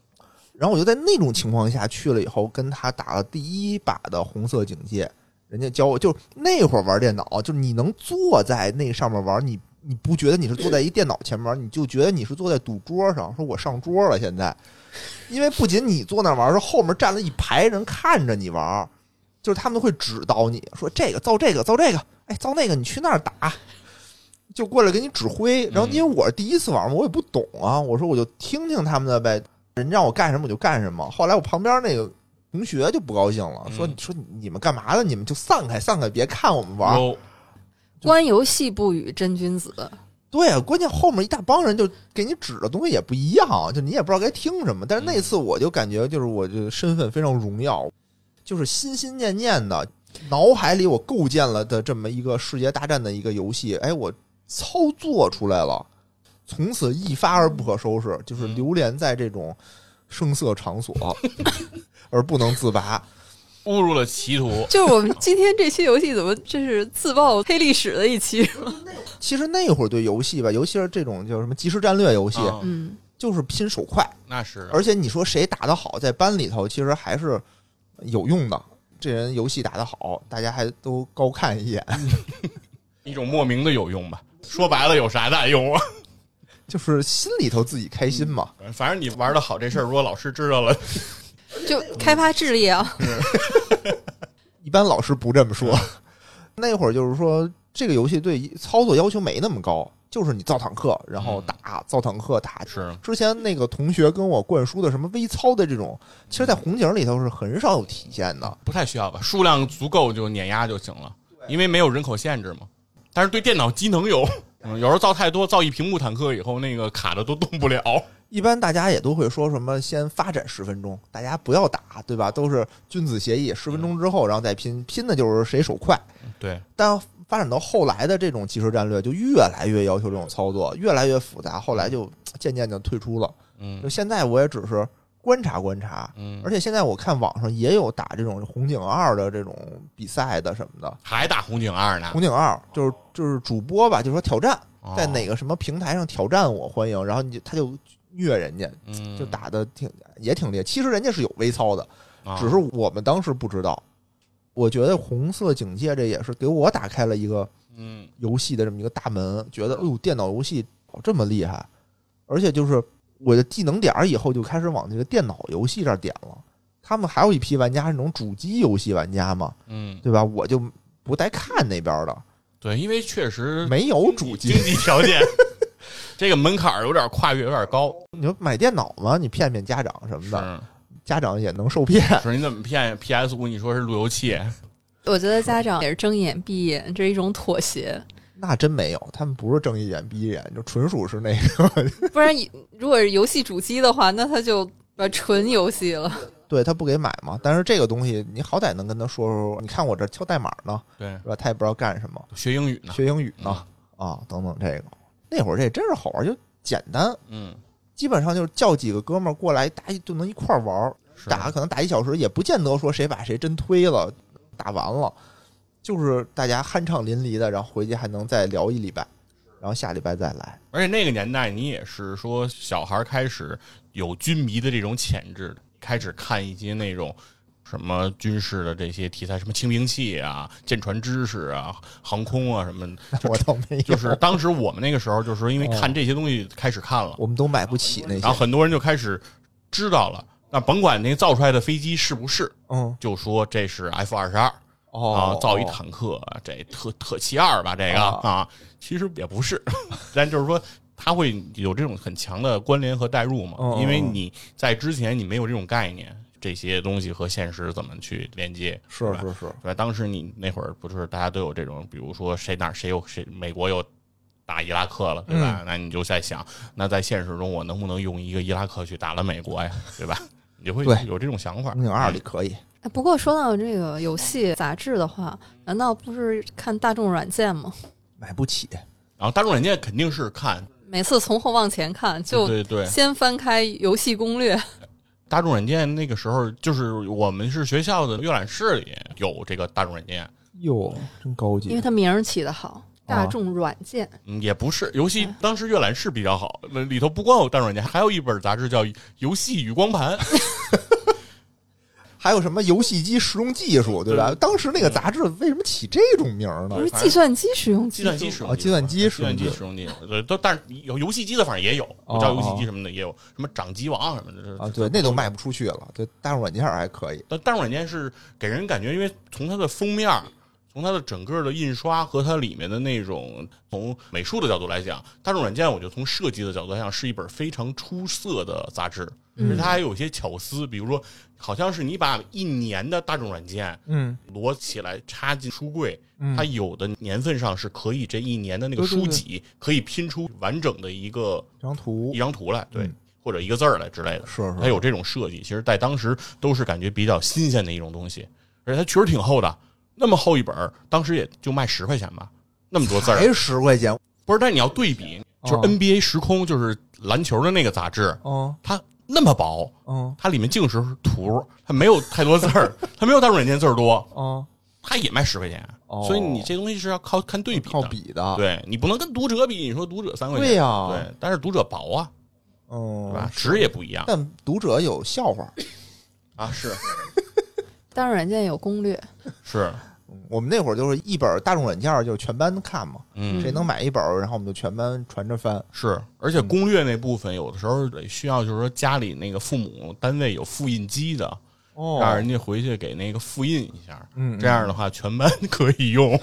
然后我就在那种情况下去了以后，跟他打了第一把的红色警戒，人家教我，就那会儿玩电脑，就是你能坐在那上面玩，你你不觉得你是坐在一电脑前面，你就觉得你是坐在赌桌上。说我上桌了，现在，因为不仅你坐那玩，是后面站了一排人看着你玩，就是他们会指导你说这个造这个造这个，哎造那个你去那儿打，就过来给你指挥。然后因为我是第一次玩嘛，我也不懂啊，我说我就听听他们的呗，人让我干什么我就干什么。后来我旁边那个。同学就不高兴了，说：“说你们干嘛呢？你们就散开，散开，别看我们玩。观游戏不语真君子。对啊，关键后面一大帮人就给你指的东西也不一样，就你也不知道该听什么。但是那次我就感觉，就是我这身份非常荣耀，就是心心念念的脑海里我构建了的这么一个世界大战的一个游戏，哎，我操作出来了，从此一发而不可收拾，就是流连在这种声色场所。*laughs* ”而不能自拔，误入了歧途。就是我们今天这期游戏怎么这是自曝黑历史的一期？*laughs* 其实那会儿对游戏吧，尤其是这种叫什么即时战略游戏，嗯，就是拼手快。那是，而且你说谁打得好，在班里头其实还是有用的。这人游戏打得好，大家还都高看一眼，*laughs* 一种莫名的有用吧。说白了，有啥大用啊？就是心里头自己开心嘛。反正你玩的好这事儿，如果老师知道了。就开发智力啊！*laughs* 一般老师不这么说。*laughs* 那会儿就是说，这个游戏对操作要求没那么高，就是你造坦克，然后打造坦克打。是之前那个同学跟我灌输的什么微操的这种，其实，在红警里头是很少有体现的。不太需要吧？数量足够就碾压就行了，因为没有人口限制嘛。但是对电脑机能有，有时候造太多，造一屏幕坦克以后，那个卡的都动不了。*laughs* 一般大家也都会说什么先发展十分钟，大家不要打，对吧？都是君子协议，十分钟之后然后再拼，拼的就是谁手快。对。但发展到后来的这种即时战略，就越来越要求这种操作，越来越复杂，后来就渐渐的退出了。嗯。就现在我也只是观察观察。嗯。而且现在我看网上也有打这种红警二的这种比赛的什么的。还打红警二呢？红警二就是就是主播吧，就说挑战在哪个什么平台上挑战我欢迎，然后你他就。虐人家，就打的挺也挺烈。其实人家是有微操的，只是我们当时不知道。我觉得红色警戒这也是给我打开了一个嗯游戏的这么一个大门，觉得哎呦电脑游戏这么厉害，而且就是我的技能点以后就开始往那个电脑游戏这点了。他们还有一批玩家是那种主机游戏玩家嘛，嗯，对吧？我就不带看那边的，对，因为确实没有主机经济条件。*laughs* 这个门槛有点跨越，有点高。你说买电脑吗？你骗骗家长什么的，家长也能受骗。是你怎么骗？PS 五你说是路由器？我觉得家长也是睁眼闭眼，这是一种妥协。那真没有，他们不是睁一眼闭一眼，就纯属是那个。*laughs* 不然，如果是游戏主机的话，那他就纯游戏了。*laughs* 对他不给买嘛？但是这个东西，你好歹能跟他说说。你看我这敲代码呢，对，是吧？他也不知道干什么，学英语呢，学英语呢，啊，等等这个。那会儿这真是好玩，就简单，嗯，基本上就是叫几个哥们儿过来，大家就能一块儿玩，打可能打一小时，也不见得说谁把谁真推了，打完了，就是大家酣畅淋漓的，然后回去还能再聊一礼拜，然后下礼拜再来。而且那个年代，你也是说小孩开始有军迷的这种潜质，开始看一些那种。什么军事的这些题材，什么轻兵器啊、舰船知识啊、航空啊什么，*laughs* 我倒没有。就是当时我们那个时候，就是因为看这些东西开始看了，我们都买不起那些，然后很多人就开始知道了。那甭管那造出来的飞机是不是，嗯，就说这是 F 二十二啊，造一坦克，这特特七二吧，这个啊，其实也不是，*laughs* 但就是说它会有这种很强的关联和代入嘛，因为你在之前你没有这种概念。这些东西和现实怎么去连接？是是是，对，当时你那会儿不是大家都有这种，比如说谁哪谁有谁，美国又打伊拉克了，对吧？那你就在想，那在现实中我能不能用一个伊拉克去打了美国呀？对吧？你就会有这种想法。零二里可以。不过说到这个游戏杂志的话，难道不是看大众软件吗？买不起。然后大众软件肯定是看，每次从后往前看，就对对，先翻开游戏攻略。大众软件那个时候，就是我们是学校的阅览室里有这个大众软件。哟，真高级！因为它名儿起的好，大众软件。嗯，也不是，游戏当时阅览室比较好，里头不光有大众软件，还有一本杂志叫《游戏与光盘》。*laughs* 还有什么游戏机使用技术，对吧？当时那个杂志为什么起这种名儿呢不？是计算机使用计算机使用啊计算机计使用技术算机使用技术，对，都但是有游戏机的，反正也有，哦我知道游戏机什么的也有，什么掌机王什么的啊，对，那都卖不出去了。对，大众软件还可以。但大众软件是给人感觉，因为从它的封面，从它的整个的印刷和它里面的那种从美术的角度来讲，大众软件我觉得从设计的角度来讲是一本非常出色的杂志，嗯而且它还有些巧思，比如说好像是你把一年的大众软件嗯，摞起来插进书柜，嗯它有的年份上是可以这一年的那个书籍可以拼出完整的一个一张图一张图来，对嗯，或者一个字儿来之类的。是是，它有这种设计，其实在当时都是感觉比较新鲜的一种东西，而且它确实挺厚的，那么厚一本，当时也就卖十块钱吧，那么多字儿，才十块钱。不是？但你要对比，就是哦 NBA 时空，就是篮球的那个杂志，哦它那么薄，嗯它里面净是图，它没有太多字儿，它没有大众软件字儿多，嗯，它也卖十块钱，哦所以你这东西是要靠看对比的，靠比的。对你不能跟读者比，你说读者三块钱，对呀对，但是读者薄啊，嗯，对吧？纸也不一样但读者有笑话。啊，是 *laughs* 大众软件有攻略，是，我们那会儿就是一本大众软件，就是全班看嘛，嗯，谁能买一本儿，然后我们就全班传着翻。是，而且攻略那部分有的时候得需要，就是说家里那个父母单位有复印机的，哦让人家回去给那个复印一下，嗯，这样的话全班 *laughs* 可以用。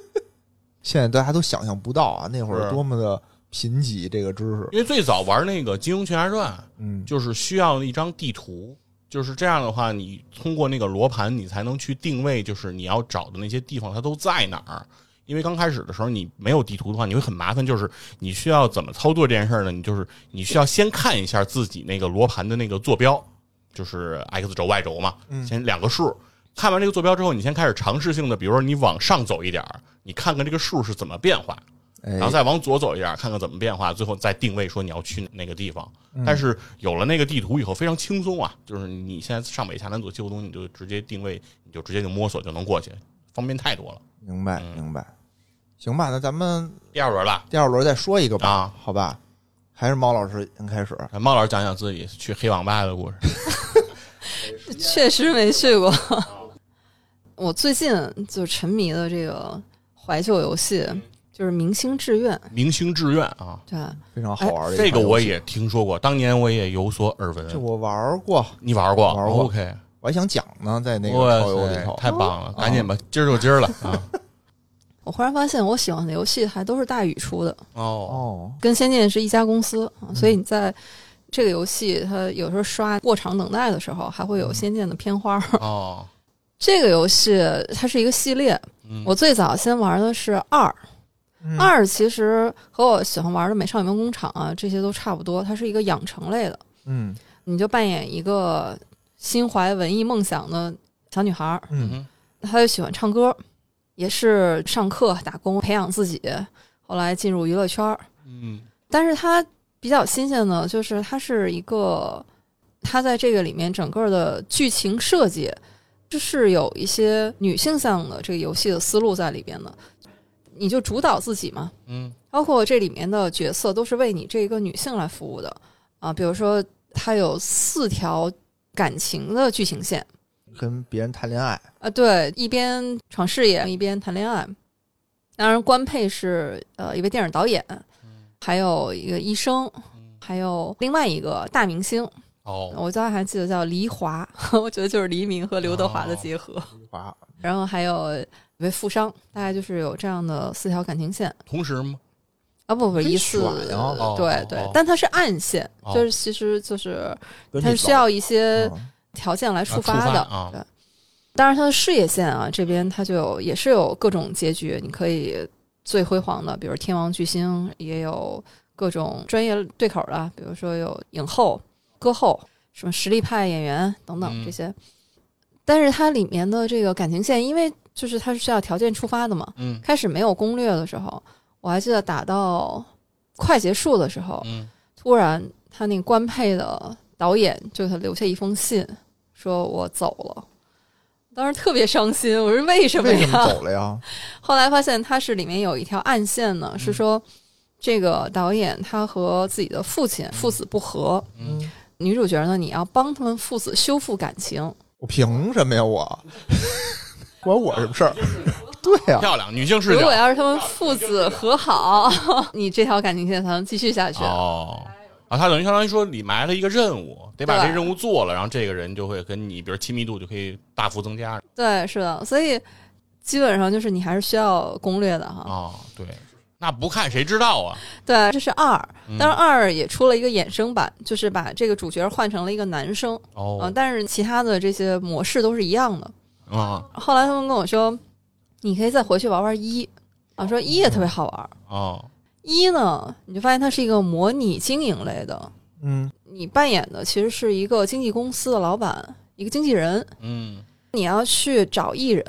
*laughs* 现在大家都想象不到啊，那会儿是多么的贫瘠这个知识。因为最早玩那个《金庸群侠传》，嗯，就是需要一张地图，就是这样的话，你通过那个罗盘，你才能去定位，就是你要找的那些地方它都在哪儿。因为刚开始的时候你没有地图的话，你会很麻烦，就是你需要怎么操作这件事儿呢？你就是你需要先看一下自己那个罗盘的那个坐标，就是 x 轴、y 轴嘛，嗯先两个数。看完这个坐标之后，你先开始尝试性的，比如说你往上走一点儿，你看看这个数是怎么变化，哎然后再往左走一点，看看怎么变化，最后再定位说你要去哪个地方。嗯但是有了那个地图以后，非常轻松啊，就是你现在上北下南左西右东，你就直接定位，你就直接就摸索就能过去，方便太多了。明白嗯明白。行吧，那咱们第二轮了，第二轮再说一个吧，啊好吧？还是猫老师先开始。猫老师讲讲自己去黑网吧的故事。确实没去过。*laughs* 我最近就沉迷的这个怀旧游戏就是《明星志愿》，明星志愿啊，对，非常好玩的这款游戏个我也听说过，当年我也有所耳闻。这我玩过，你玩过？玩过 OK，我还想讲呢，在那个哇超游里头。太棒了！哦赶紧吧，今儿就今儿了啊！*laughs* 我忽然发现我喜欢的游戏还都是大宇出的，哦，哦，跟仙剑是一家公司，啊所以你在这个游戏它有时候刷过场等待的时候，还会有仙剑的片花。哦，*laughs* 这个游戏它是一个系列，嗯我最早先玩的是二，嗯二其实和我喜欢玩的《美少女梦工厂》啊这些都差不多，它是一个养成类的，嗯你就扮演一个心怀文艺梦想的小女孩儿，嗯嗯她就喜欢唱歌，也是上课打工培养自己，后来进入娱乐圈儿。嗯但是她比较新鲜的就是它是一个，它在这个里面整个的剧情设计，就是有一些女性向的这个游戏的思路在里边的。你就主导自己嘛，嗯。包括这里面的角色都是为你这个女性来服务的。啊。比如说，它有四条感情的剧情线。跟别人谈恋爱，啊，对，一边闯事业一边谈恋爱。当然，官配是呃一位电影导演，还有一个医生，还有另外一个大明星，哦，我叫还记得叫黎华，*laughs* 我觉得就是黎明和刘德华的结合。哇，然后还有一位富商，大概就是有这样的四条感情线。同时吗？啊不不，真一次对对但它是暗线，哦就是其实就是它是需要一些嗯条件来触啊发的。对，当然它的事业线啊，这边它就有也是有各种结局，你可以最辉煌的，比如天王巨星，也有各种专业对口的，比如说有影后、歌后，什么实力派演员等等嗯这些。但是它里面的这个感情线，因为就是它是需要条件触发的嘛，嗯开始没有攻略的时候，我还记得打到快结束的时候，嗯突然他那个官配的导演就给他留下一封信，说我走了。当时特别伤心，我说为什么为什么呀？走了呀？*laughs* 后来发现他是里面有一条暗线呢，是说这个导演他和自己的父亲父子不和，嗯女主角呢你要帮他们父子修复感情，我凭什么呀？我关我什么事儿？对呀、漂亮，女性视如果。要是他们父子和好，*laughs* 你这条感情线才能继续下去。哦，啊，他等于相当于说你埋了一个任务，得把这任务做了，然后这个人就会跟你，比如亲密度就可以大幅增加。对，是的，所以基本上就是你还是需要攻略的哈。哦，对，那不看谁知道啊？对，这是二，嗯当然二也出了一个衍生版，就是把这个主角换成了一个男生啊、哦，但是其他的这些模式都是一样的。啊后来他们跟我说，你可以再回去玩玩一啊，说一也特别好玩。哦，一呢，你就发现它是一个模拟经营类的，嗯你扮演的其实是一个经纪公司的老板，一个经纪人，嗯你要去找艺人。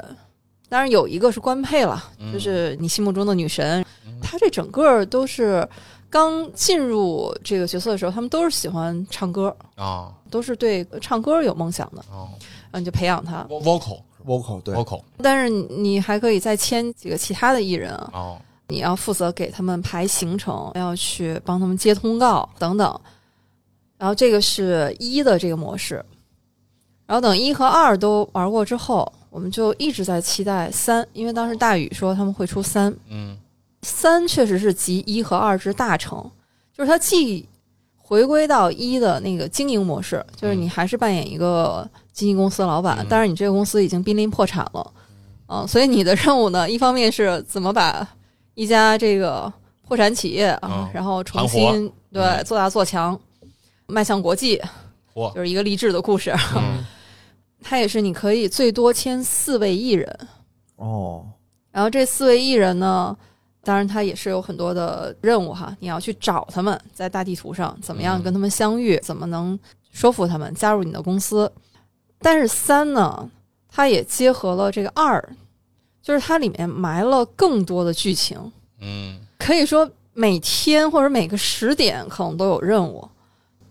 当然有一个是官配了，嗯就是你心目中的女神。嗯她这整个都是刚进入这个角色的时候，他们都是喜欢唱歌，啊。都是对唱歌有梦想的，哦。然后你就培养他。，vocal，vocal 对，vocal。但是你还可以再签几个其他的艺人啊，哦，你要负责给他们排行程，要去帮他们接通告等等。然后这个是一的这个模式，然后等一和二都玩过之后，我们就一直在期待三，因为当时大宇说他们会出三，嗯三确实是集一和二之大成，就是它既回归到一的那个经营模式，就是你还是扮演一个经纪公司的老板，但是你这个公司已经濒临破产了，啊、所以你的任务呢，一方面是怎么把一家这个破产企业啊，嗯然后重新对嗯。做大做强，迈向国际，就是一个励志的故事。嗯。*laughs* 它也是你可以最多签四位艺人，哦，然后这四位艺人呢，当然它也是有很多的任务哈，你要去找他们，在大地图上怎么样嗯跟他们相遇，怎么能说服他们加入你的公司。但是三呢，它也结合了这个二，就是它里面埋了更多的剧情，嗯可以说每天或者每个时点可能都有任务。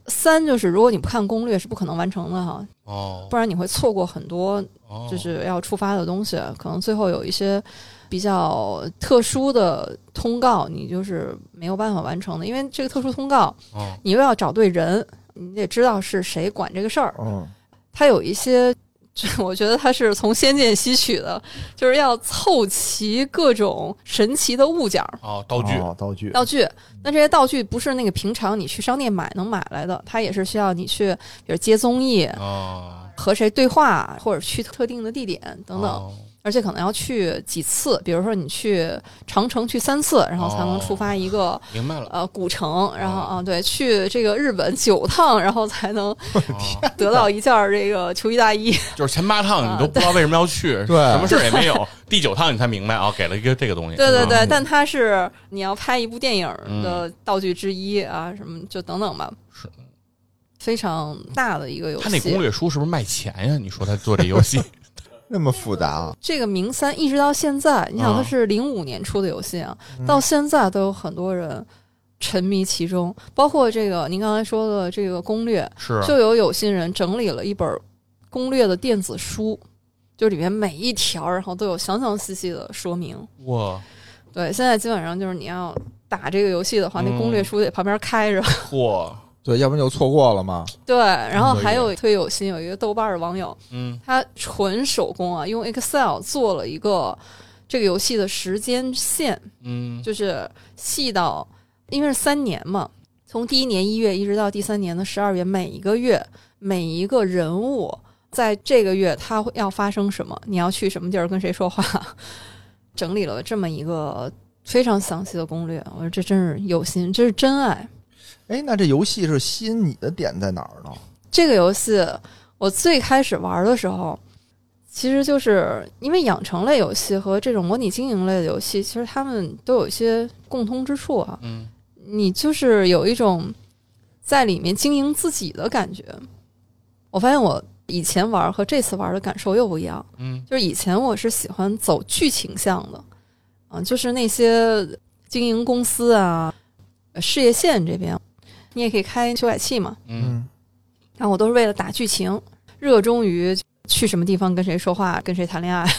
三就是如果你不看攻略是不可能完成的哈，哦，不然你会错过很多哦就是要触发的东西，可能最后有一些比较特殊的通告，你就是没有办法完成的，因为这个特殊通告，哦。你又要找对人，你得知道是谁管这个事儿。嗯，它有一些，我觉得它是从《仙剑》吸取的，就是要凑齐各种神奇的物件儿。哦，道具。哦道具，道具，那这些道具不是那个平常你去商店买能买来的，它也是需要你去，比如接综艺、哦。和谁对话，或者去特定的地点等等。哦而且可能要去几次，比如说你去长城去三次，然后才能触发一个、明白了，呃古城，然后啊对，去这个日本九趟，然后才能哦得到一件儿这个球衣大衣。*laughs* 就是前八趟你都不知道为什么要去，对什么事儿也没有，第九趟你才明白啊，给了一个这个东西，对对对，嗯但它是你要拍一部电影的道具之一啊，什么就等等吧，是非常大的一个游戏。他那攻略书是不是卖钱呀？你说他做这游戏 *laughs* 那么复杂啊，这个名三一直到现在，你想啊。它是零五年出的游戏啊，嗯。到现在都有很多人沉迷其中，包括这个您刚才说的这个攻略，是。就有有心人整理了一本攻略的电子书，就里面每一条然后都有详详细细的说明。哇。对，现在基本上就是你要打这个游戏的话，那嗯攻略书得旁边开着。*laughs* 嚯，对，要不然就错过了嘛。对，然后还有特别有心，有一个豆瓣儿的网友，嗯他纯手工啊，用 Excel 做了一个这个游戏的时间线，嗯就是细到，因为是三年嘛，从第一年一月一直到第三年的十二月，每一个月每一个人物在这个月他会要发生什么，你要去什么地儿跟谁说话，*laughs* 整理了这么一个非常详细的攻略。我说这真是有心，这是真爱。哎，那这游戏是吸引你的点在哪儿呢？这个游戏我最开始玩的时候，其实就是因为养成类游戏和这种模拟经营类的游戏，其实他们都有一些共通之处啊。嗯你就是有一种在里面经营自己的感觉。我发现我以前玩和这次玩的感受又不一样，嗯就是以前我是喜欢走剧情向的，啊，就是那些经营公司啊、呃事业线这边，你也可以开修改器嘛，嗯然后我都是为了打剧情，热衷于去什么地方跟谁说话、跟谁谈恋爱。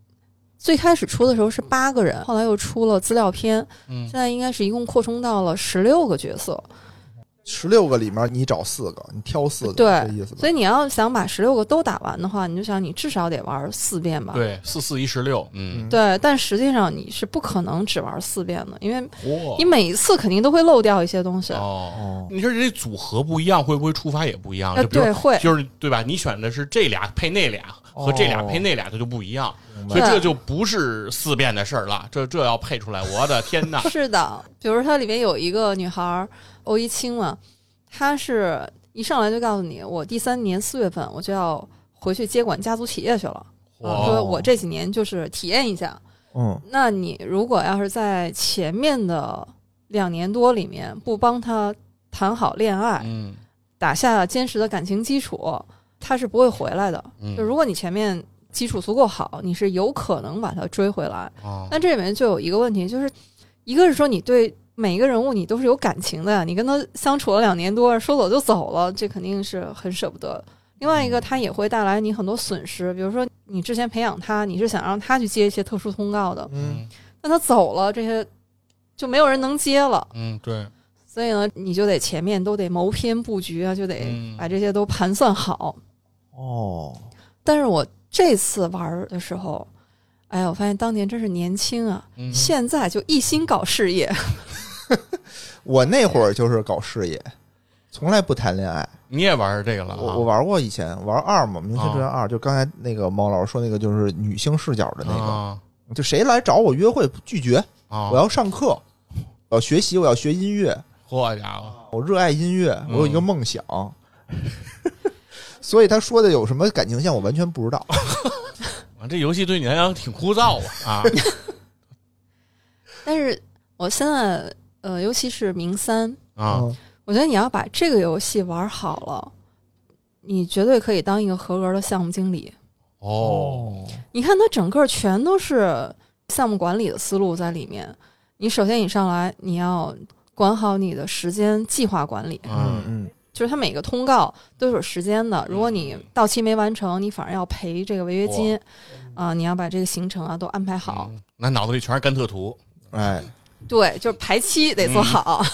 *laughs* 最开始出的时候是八个人，后来又出了资料片，嗯现在应该是一共扩充到了十六个角色。十六个里面你找四个，你挑四个，对这意思吧？所以你要想把十六个都打完的话，你就想你至少得玩四遍吧。对，四四一十六，嗯，对，但实际上你是不可能只玩四遍的，因为你每一次肯定都会漏掉一些东西。哦，哦，你说这组合不一样，会不会触发也不一样？呃，就比如对，会，就是对吧？你选的是这俩配那俩，和这俩配那俩，它就不一样，所以这就不是四遍的事儿了。这这要配出来，我的天哪！*laughs* 是的，比如它里面有一个女孩儿欧一清嘛，他是一上来就告诉你，我第三年四月份我就要回去接管家族企业去了，啊，哇说我这几年就是体验一下。嗯，那你如果要是在前面的两年多里面不帮他谈好恋爱，嗯打下坚实的感情基础，他是不会回来的。就嗯如果你前面基础足够好，你是有可能把他追回来。哦但这里面就有一个问题，就是一个是说你对每一个人物你都是有感情的呀，你跟他相处了两年多，说走就走了，这肯定是很舍不得。另外一个，他也会带来你很多损失，比如说你之前培养他，你是想让他去接一些特殊通告的，嗯，那他走了，这些就没有人能接了。嗯，对，所以呢，你就得前面都得谋篇布局啊，就得嗯把这些都盘算好。哦，但是我这次玩儿的时候，哎呀，我发现当年真是年轻啊，嗯现在就一心搞事业。*laughs* 我那会儿就是搞事业，从来不谈恋爱。你也玩这个了啊？我我玩过以前玩二嘛，《明星志愿二》，就刚才那个猫老师说那个，就是女性视角的那个，啊就谁来找我约会拒绝，啊！我要上课，我要学习，我要学音乐，嚯家伙，我热爱音乐，嗯我有一个梦想。*laughs* 所以他说的有什么感情线，我完全不知道。*laughs* 啊这游戏对你来讲挺枯燥啊啊！但是我现在呃，尤其是名三，啊，嗯我觉得你要把这个游戏玩好了，你绝对可以当一个合格的项目经理。哦，你看，它整个全都是项目管理的思路在里面。你首先，你上来你要管好你的时间计划管理，嗯嗯嗯，就是它每个通告都是有时间的。如果你到期没完成，你反而要赔这个违约金啊、你要把这个行程啊都安排好。嗯那脑子里全是甘特图，哎，对，就是排期得做好。*laughs*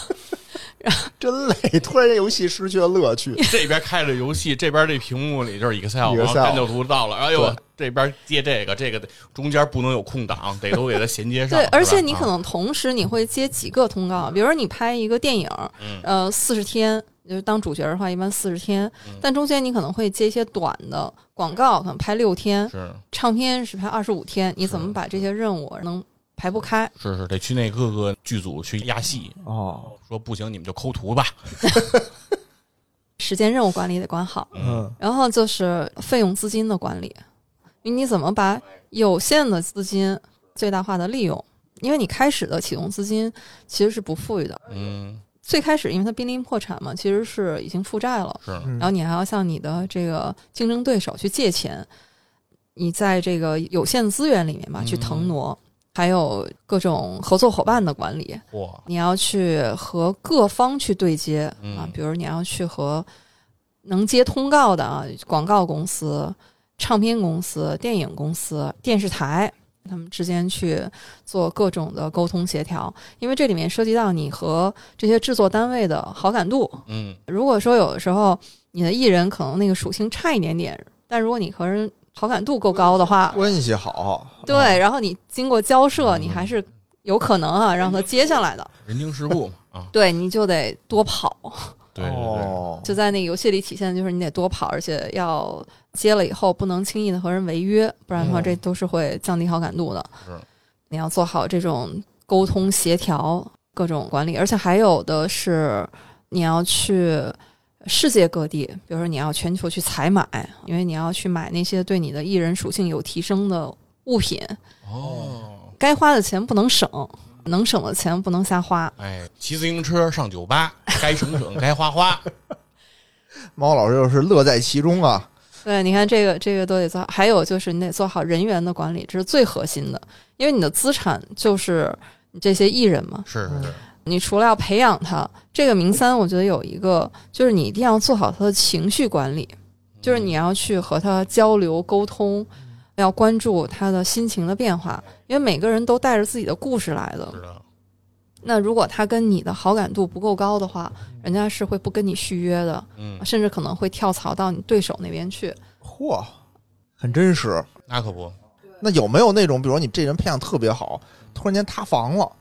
真累，突然这游戏失去了乐趣。*laughs* 这边开着游戏，这边这屏幕里就是 Excel，Excel。然后甘特图到了，哎呦，这边接这个，这个中间不能有空档，得都给它衔接上。对，而且你可啊。能同时你会接几个通告，比如说你拍一个电影，嗯。呃，四十天，就是当主角的话，一般四十天嗯，但中间你可能会接一些短的广告，可能拍六天，是。唱片是拍二十五天，你怎么把这些任务能排不开？是是，得去那各个剧组去压戏，哦，说不行你们就抠图吧。*laughs* 时间任务管理得管好，嗯然后就是费用资金的管理，你怎么把有限的资金最大化的利用？因为你开始的启动资金其实是不富裕的，嗯，最开始因为它濒临破产嘛，其实是已经负债了。是嗯，然后你还要向你的这个竞争对手去借钱，你在这个有限资源里面吧嗯去腾挪，还有各种合作伙伴的管理，嚯，你要去和各方去对接啊嗯，比如你要去和能接通告的啊广告公司、唱片公司、电影公司、电视台。他们之间去做各种的沟通协调，因为这里面涉及到你和这些制作单位的好感度，嗯。如果说有的时候你的艺人可能那个属性差一点点，但如果你和人好感度够高的话，关系好，对，然后你经过交涉，嗯。你还是有可能啊让他接下来的。人情世故嘛啊，对，你就得多跑，对对对，哦，就在那个游戏里体现的就是你得多跑，而且要接了以后不能轻易的和人违约，不然的话嗯。这都是会降低好感度的。是。你要做好这种沟通协调、各种管理，而且还有的是你要去世界各地，比如说你要全球去采买，因为你要去买那些对你的艺人属性有提升的物品，哦。该花的钱不能省，能省的钱不能瞎花。哎，骑自行车上酒吧，该省省，该花花。*laughs* 猫老师又是乐在其中啊。对，你看这个这个都得做，还有就是你得做好人员的管理，这是最核心的，因为你的资产就是你这些艺人嘛。是是是，你除了要培养他，这个名三我觉得有一个就是你一定要做好他的情绪管理，就是你要去和他交流沟通，要关注他的心情的变化，因为每个人都带着自己的故事来的。那如果他跟你的好感度不够高的话，人家是会不跟你续约的，嗯，甚至可能会跳槽到你对手那边去。嚯，很真实。那可不，那有没有那种，比如说你这人培养特别好，突然间塌房了，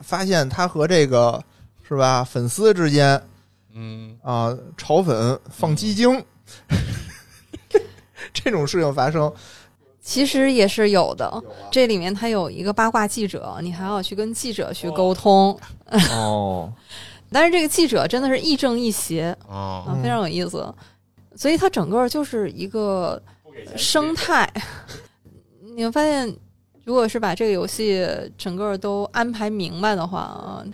发现他和这个是吧粉丝之间嗯，啊炒粉放鸡精，*laughs* 这种事情发生，其实也是有的，这里面他有一个八卦记者，你还要去跟记者去沟通。哦，*laughs* 但是这个记者真的是亦正亦邪哦，啊，非常有意思。所以他整个就是一个生态。*laughs* 你会发现，如果是把这个游戏整个都安排明白的话啊，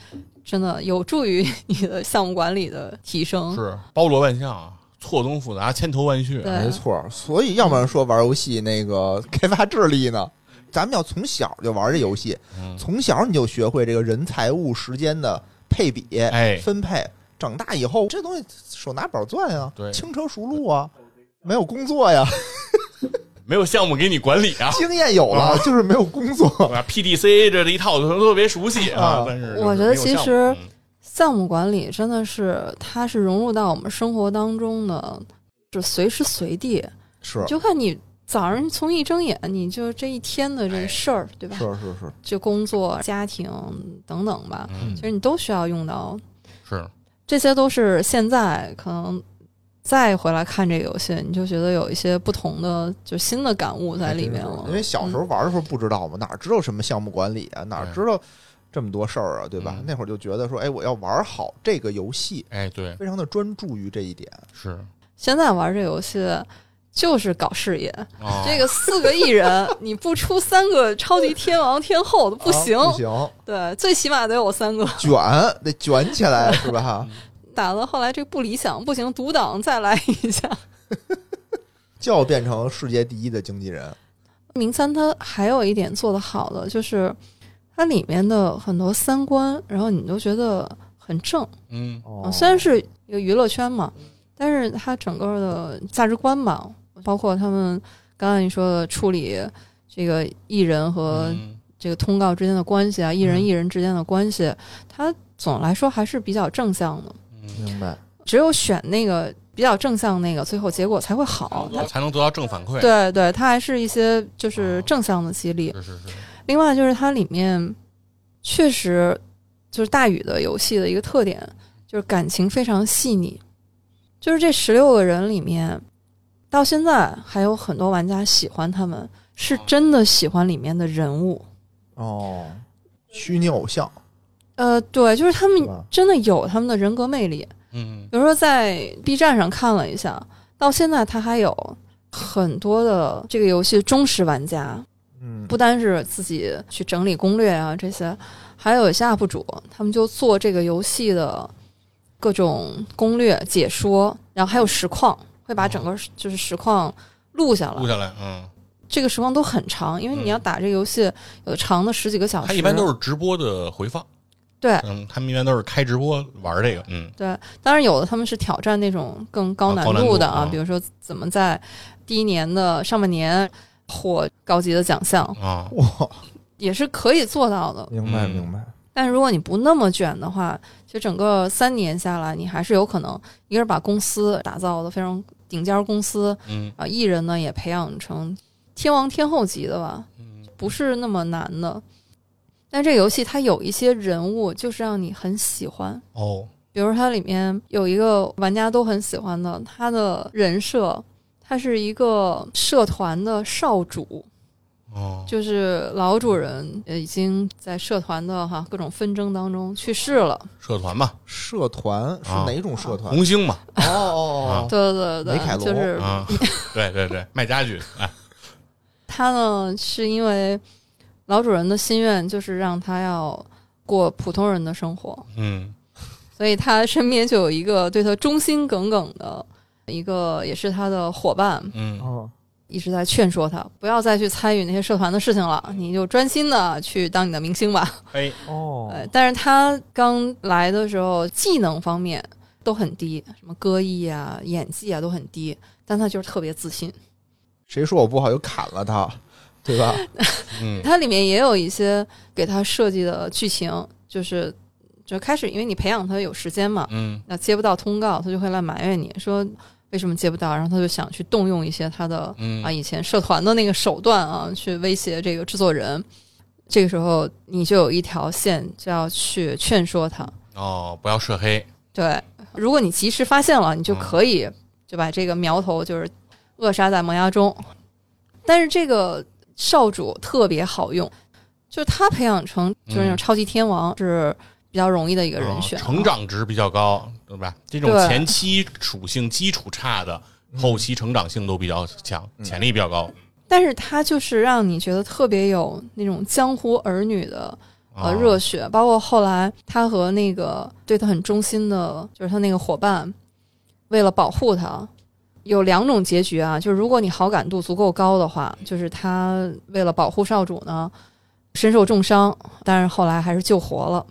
真的有助于你的项目管理的提升。是包罗万象啊，错综复杂，千头万绪。没错。所以要不然说玩游戏那个 *laughs* 开发智力呢？咱们要从小就玩这游戏，嗯，从小你就学会这个人、财物、时间的配比、哎，分配。长大以后，这东西手拿宝钻呀，对轻车熟路啊，没有工作呀，没有项目给你管理啊。经验有了，就是没有工作。*laughs* 啊，PDC 这一套都特别熟悉啊啊，但是我觉得其实嗯项目管理真的是，它是融入到我们生活当中的，是随时随地。是就看你早上从一睁眼，你就这一天的这个事儿，对吧？是是是，就工作、家庭等等吧，嗯其实你都需要用到。是这些都是现在可能再回来看这个游戏，你就觉得有一些不同的，就新的感悟在里面了。因为小时候玩的时候不知道嘛，哪知道什么项目管理啊，哪知道这么多事儿啊，对吧？嗯那会儿就觉得说，哎，我要玩好这个游戏，哎，对，非常的专注于这一点。是现在玩这游戏就是搞事业，哦这个四个艺人，你不出三个超级天王天后都不行。啊不行，对，最起码得有三个。卷得卷起来是吧？打到后来这不理想，不行，独挡再来一下。*laughs* 就要变成世界第一的经纪人。明三他还有一点做得好的，就是它里面的很多三观，然后你都觉得很正。嗯虽然是一个娱乐圈嘛，但是它整个的价值观吧，包括他们刚才你说的处理这个艺人和嗯这个通告之间的关系啊，艺人嗯艺人之间的关系，它总来说还是比较正向的。嗯，明白，只有选那个比较正向那个，最后结果才会好。它才能得到正反馈。对对，它还是一些就是正向的激励。是是是，另外就是它里面确实就是大宇的游戏的一个特点，就是感情非常细腻。就是这十六个人里面，到现在还有很多玩家喜欢他们，是真的喜欢里面的人物。哦，虚拟偶像呃，对，就是他们？真的有他们的人格魅力。嗯比如说在 B 站上看了一下，到现在他还有很多的这个游戏忠实玩家，嗯，不单是自己去整理攻略啊这些，还有一些 UP 主，他们就做这个游戏的各种攻略解说，然后还有实况，会把整个就是实况录下来。录下来，嗯，这个实况都很长，因为你要打这个游戏，有的长的十几个小时。他一般都是直播的回放。对。嗯，他们一般都是开直播玩这个，嗯。对，当然有的他们是挑战那种更高难度的啊，啊。比如说怎么在第一年的上半年获高级的奖项，啊，哇，也是可以做到的。明白嗯。明白，但是如果你不那么卷的话，其实整个三年下来，你还是有可能一个是把公司打造的非常顶尖公司嗯。啊，艺人呢也培养成天王天后级的吧，嗯。不是那么难的。但这个游戏它有一些人物，就是让你很喜欢。哦，比如它里面有一个玩家都很喜欢的，他的人设，他是一个社团的少主，哦，就是老主人呃已经在社团的哈各种纷争当中去世了。社团嘛，社团是啊哪种社团？红星嘛，哦哦哦，对对对梅凯罗对，就是啊，对对对，卖家具，哎，他呢是因为老主人的心愿就是让他要过普通人的生活，嗯。所以他身边就有一个对他忠心耿耿的一个也是他的伙伴，嗯。哦，一直在劝说他不要再去参与那些社团的事情了，你就专心的去当你的明星吧。哎，哦。呃，但是他刚来的时候技能方面都很低，什么歌艺啊、演技啊都很低，但他就是特别自信。谁说我不好就砍了他，对吧？*laughs* 嗯它里面也有一些给他设计的剧情，就是就开始因为你培养他有时间嘛，嗯那接不到通告，他就会来埋怨你说为什么接不到，然后他就想去动用一些他的嗯啊以前社团的那个手段啊，去威胁这个制作人。这个时候你就有一条线，就要去劝说他。哦，不要涉黑，对，如果你及时发现了，你就可以就把这个苗头就是扼杀在萌芽中。但是这个少主特别好用，就是他培养成就是那种嗯。超级天王是比较容易的一个人哦选。成长值比较高，对吧？这种前期属性基础差的，后期成长性都比较强，潜力比较高。但是他就是让你觉得特别有那种江湖儿女的呃哦。热血，包括后来他和那个对他很忠心的，就是他那个伙伴，为了保护他，有两种结局啊，就是如果你好感度足够高的话，就是他为了保护少主呢，身受重伤，但是后来还是救活了。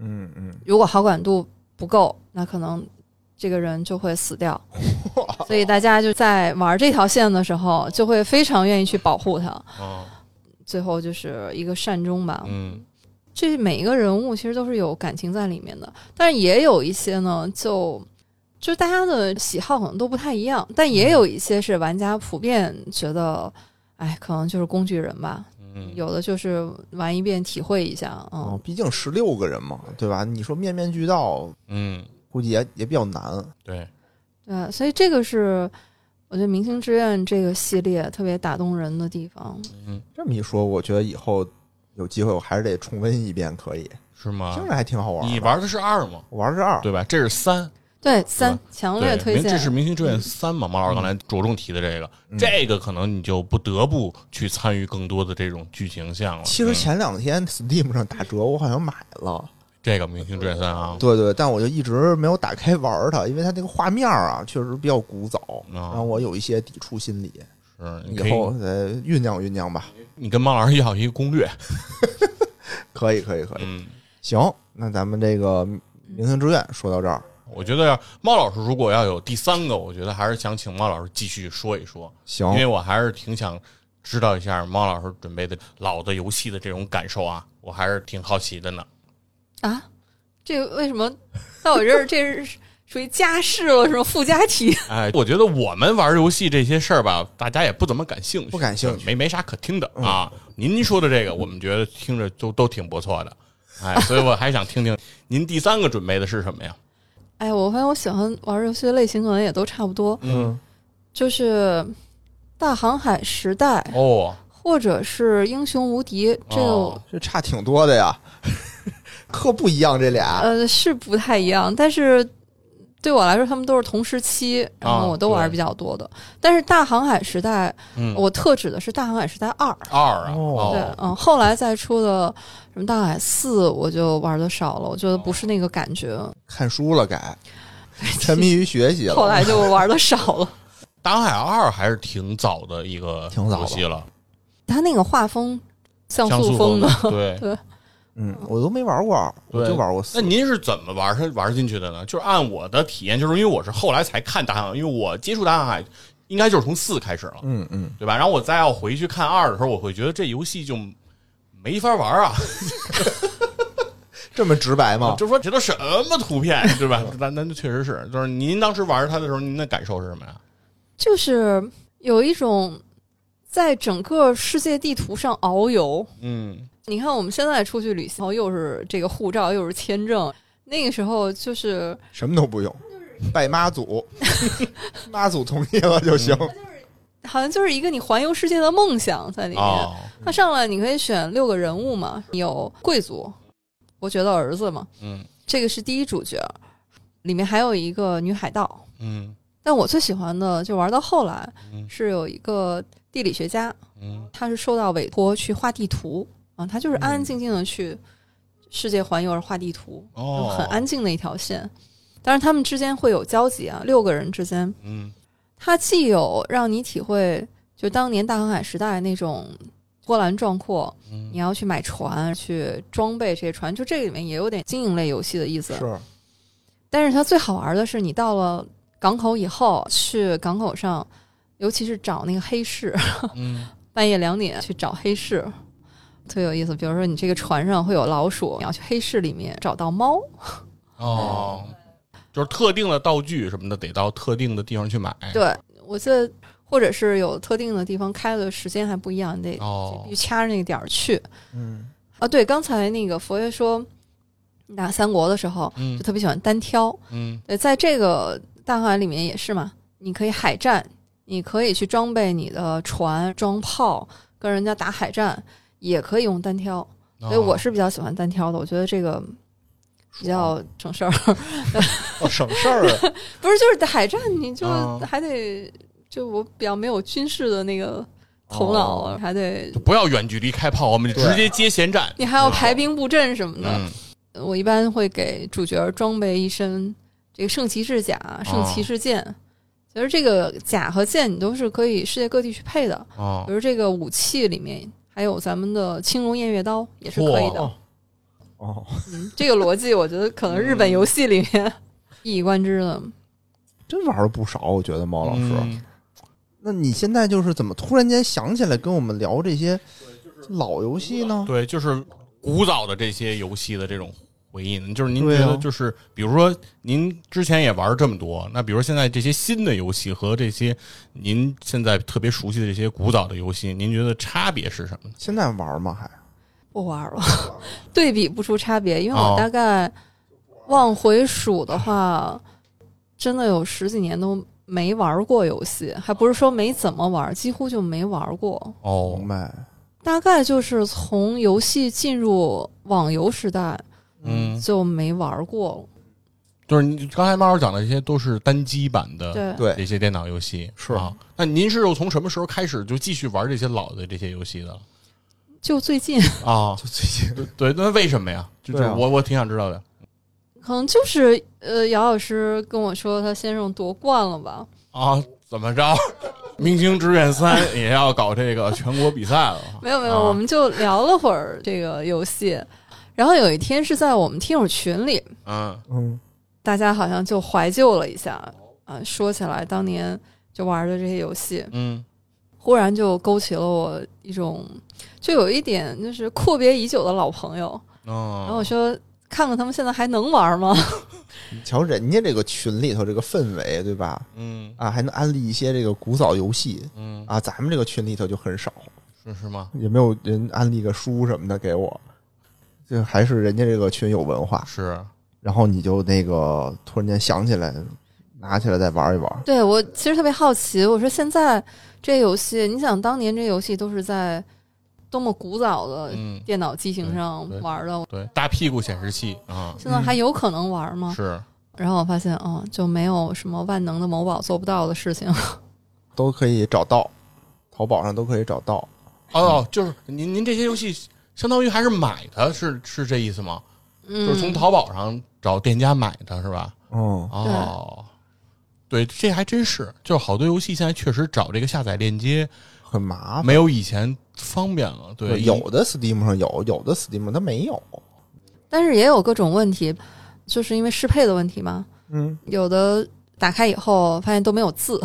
嗯嗯，如果好感度不够，那可能这个人就会死掉。*laughs* 所以大家就在玩这条线的时候，就会非常愿意去保护他。哦，最后就是一个善终吧。嗯这每一个人物其实都是有感情在里面的，但是也有一些呢，就就大家的喜好可能都不太一样，但也有一些是玩家普遍觉得，哎，可能就是工具人吧。嗯，有的就是玩一遍体会一下，嗯，哦，毕竟十六个人嘛，对吧？你说面面俱到，嗯，估计也也比较难。对，对，所以这个是我觉得《明星志愿》这个系列特别打动人的地方。嗯，这么一说，我觉得以后有机会我还是得重温一遍，可以，是吗听？着还挺好玩的。你玩的是二吗？我玩的是二，对吧？这是三，对，三强烈推荐。这是《明星志愿三》嘛？毛老师刚才着重提的这个，嗯这个可能你就不得不去参与更多的这种剧情项了。其实嗯前两天 Steam 上打折，我好像买了。这个《明星志愿三》啊，对对，但我就一直没有打开玩它，因为它那个画面啊，确实比较古早，啊让我有一些抵触心理。是你可以，以后再酝酿酝酿吧。你跟毛老师要一个攻略。*laughs* 可以，可以，可以。嗯，行，那咱们这个明星志愿说到这儿，我觉得猫老师如果要有第三个，我觉得还是想请猫老师继续说一说，行因，为我还是挺想知道一下猫老师准备的老的游戏的这种感受啊，我还是挺好奇的呢。啊，这个为什么在我这儿这是属于家事了，是吗？附加题。*laughs* 哎，我觉得我们玩游戏这些事儿吧，大家也不怎么感兴趣，不感兴趣没没啥可听的嗯啊。您说的这个，我们觉得听着都都挺不错的，哎，所以我还想听听您第三个准备的是什么呀？哎，我发现我喜欢玩游戏的类型可能也都差不多，嗯，就是大航海时代，哦，或者是英雄无敌。这个、哦这差挺多的呀，*laughs* 可不一样，这俩。呃是不太一样，但是对我来说，他们都是同时期，然啊后我都玩对比较多的。但是大航海时代，嗯，我特指的是大航海时代二。二啊，哦对，嗯，后来再出的什么大航海四，我就玩的少了，我觉得不是那个感觉，看书了改，*laughs* 沉迷于学习了。后来就玩的少了。*laughs* 大航海二还是挺早的一个挺早戏了，它那个画风像像素素风的，对。*laughs* 对嗯，我都没玩过二，我就玩过四。那您是怎么玩它玩进去的呢？就是按我的体验，就是因为我是后来才看大航海，因为我接触大航海应该就是从四开始了，嗯嗯，对吧？然后我再要回去看二的时候，我会觉得这游戏就没法玩啊，*laughs* 这么直白吗？*laughs* 就说这都什么图片，*laughs* 对吧？那那确实是，就是您当时玩它的时候，您的感受是什么呀？就是有一种在整个世界地图上遨游。嗯，你看我们现在出去旅行，然后又是这个护照，又是签证，那个时候就是什么都不用，拜妈祖，妈祖同意了就行。好像就是一个你环游世界的梦想在里面。哦，它上来你可以选六个人物嘛，有贵族，伯爵的儿子嘛，嗯。这个是第一主角，里面还有一个女海盗。嗯。但我最喜欢的就玩到后来嗯。是有一个地理学家，嗯。他是受到委托去画地图。啊，他就是安安静静的去世界环游而画地图，哦，很安静的一条线。但是，他们之间会有交集啊，六个人之间，嗯它既有让你体会就当年大航海时代那种波澜壮阔，嗯你要去买船、去装备这些船，就这个里面也有点经营类游戏的意思。是，但是它最好玩的是，你到了港口以后，去港口上，尤其是找那个黑市，嗯 *laughs* 半夜两点去找黑市，特有意思。比如说，你这个船上会有老鼠，你要去黑市里面找到猫。哦，就是特定的道具什么的，得到特定的地方去买。对，我记得，或者是有特定的地方开的时间还不一样，你得哦必须掐着那个点儿去。嗯啊，对，刚才那个佛爷说，你打三国的时候嗯就特别喜欢单挑。嗯对，在这个大海里面也是嘛，你可以海战，你可以去装备你的船、装炮，跟人家打海战，也可以用单挑。所以我是比较喜欢单挑的，我觉得这个比较省事儿。*laughs* 哦，省事儿啊，*laughs* 不是，就是海战，你就嗯还得就我比较没有军事的那个头脑，哦还得就不要远距离开炮，我们就直接接闲战。你还要排兵布阵什么的。嗯我一般会给主角装备一身这个圣骑士甲、圣骑士剑。其实这个甲和剑你都是可以世界各地去配的，哦比如这个武器里面还有咱们的青龙偃月刀也是可以的。哦哦，嗯，这个逻辑我觉得可能日本游戏里面一以贯之的。真玩了不少，我觉得猫老师。嗯那你现在就是怎么突然间想起来跟我们聊这些老游戏呢？对，就是古早的这些游戏的这种回忆呢，就是您觉得就是，比如说您之前也玩这么多，那比如现在这些新的游戏和这些您现在特别熟悉的这些古早的游戏，您觉得差别是什么呢？现在玩吗？还不玩了，*laughs* 对比不出差别，因为哦我大概往回数的话，真的有十几年都没玩过游戏，还不是说没怎么玩，几乎就没玩过。哦明，白？大概就是从游戏进入网游时代嗯，就没玩过。就是你刚才猫儿讲的这些都是单机版的对，对，这些电脑游戏，是啊。那您是又从什么时候开始就继续玩这些老的这些游戏的就最近 *laughs* 啊？就最近对，那为什么呀？就就对啊我我挺想知道的可能就是呃，姚老师跟我说他先生夺冠了吧？啊。怎么着？*laughs* 明星志愿三也要搞这个全国比赛了？*laughs* 没有没有，啊我们就聊了会儿这个游戏，然后有一天是在我们听友群里，嗯嗯大家好像就怀旧了一下啊，说起来当年就玩的这些游戏，嗯忽然就勾起了我一种，就有一点就是阔别已久的老朋友。哦，然后我说，看看他们现在还能玩吗？你 *laughs* 瞧人家这个群里头这个氛围，对吧？嗯啊，还能安利一些这个古早游戏嗯，啊，咱们这个群里头就很少，是是吗？也没有人安利个书什么的给我。就还是人家这个群有文化，是然后你就那个突然间想起来，拿起来再玩一玩。对我其实特别好奇，我说现在这游戏，你想当年这游戏都是在多么古早的嗯，电脑机型上玩的，对，大屁股显示器啊，现在还有可能玩吗？是然后我发现，哦，就没有什么万能的某宝做不到的事情。都可以找到，淘宝上都可以找到。哦，就是您您这些游戏相当于还是买的，是是这意思吗？嗯，就是从淘宝上找店家买的是吧？嗯，哦，对，这还真是，就是好多游戏现在确实找这个下载链接很麻烦。没有以前方便了。对，有的 Steam 上有，有的 Steam 它没有。但是也有各种问题，就是因为适配的问题嘛。嗯，有的打开以后发现都没有字，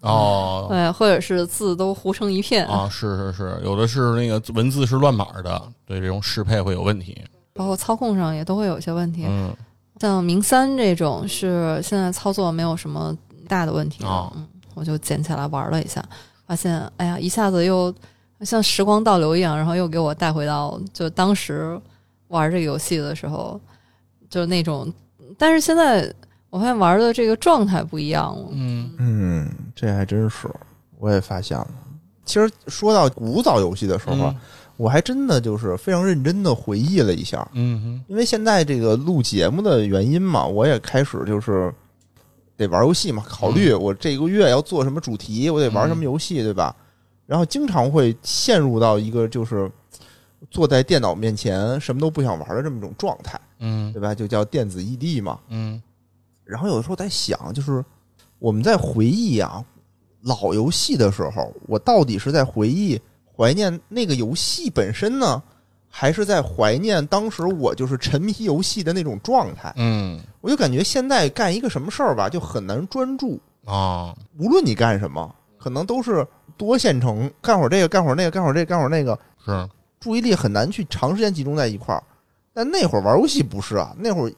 哦 *laughs* 对，或者是字都糊成一片，啊，是是是，有的是那个文字是乱码的，对这种适配会有问题。包括操控上也都会有些问题。嗯，像明三这种是现在操作没有什么大的问题啊哦嗯，我就捡起来玩了一下，发现哎呀，一下子又像时光倒流一样，然后又给我带回到就当时玩这个游戏的时候，就那种，但是现在我发现玩的这个状态不一样了。嗯嗯，这还真是，我也发现了。其实说到古早游戏的时候啊，我还真的就是非常认真的回忆了一下，嗯因为现在这个录节目的原因嘛，我也开始就是得玩游戏嘛，考虑我这个月要做什么主题，我得玩什么游戏，对吧？然后经常会陷入到一个就是坐在电脑面前什么都不想玩的这么一种状态，嗯对吧？就叫电子异地嘛。嗯然后有的时候在想，就是我们在回忆啊老游戏的时候，我到底是在回忆怀念那个游戏本身呢，还是在怀念当时我就是沉迷游戏的那种状态？嗯我就感觉现在干一个什么事儿吧，就很难专注。啊无论你干什么，可能都是多线程，干会儿这个，干会儿那个，干会儿这个，干会儿那个。是注意力很难去长时间集中在一块儿。但那会儿玩游戏不是啊，那会儿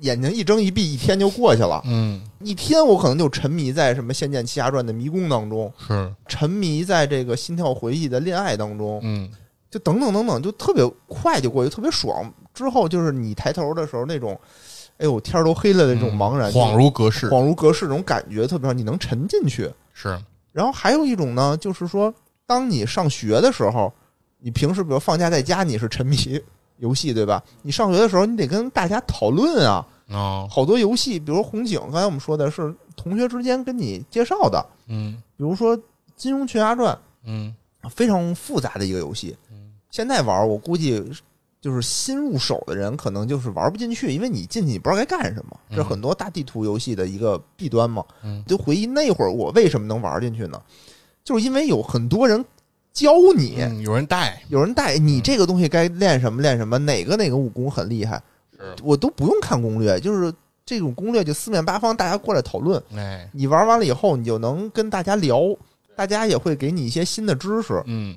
眼睛一睁一闭，一天就过去了。嗯，一天我可能就沉迷在什么《仙剑奇侠传》的迷宫当中，是，沉迷在这个心跳回忆的恋爱当中，嗯就等等等等，就特别快就过去，特别爽。之后就是你抬头的时候那种，哎呦天儿都黑了的那种茫然，恍如隔世，恍如隔世这种感觉特别好，你能沉进去。是，然后还有一种呢，就是说，当你上学的时候，你平时比如放假在家，你是沉迷游戏，对吧？你上学的时候，你得跟大家讨论啊，哦，好多游戏，比如红警，刚才我们说的是同学之间跟你介绍的，嗯比如说《金庸群侠传嗯》，非常复杂的一个游戏。现在玩，我估计就是新入手的人可能就是玩不进去，因为你进去你不知道该干什么，这是很多大地图游戏的一个弊端嘛。嗯就回忆那会儿我为什么能玩进去呢？就是因为有很多人教你，嗯，有人带，有人带你这个东西该练什么练什么，哪个哪个武功很厉害，我都不用看攻略，就是这种攻略就四面八方大家过来讨论，哎，你玩完了以后，你就能跟大家聊，大家也会给你一些新的知识。嗯，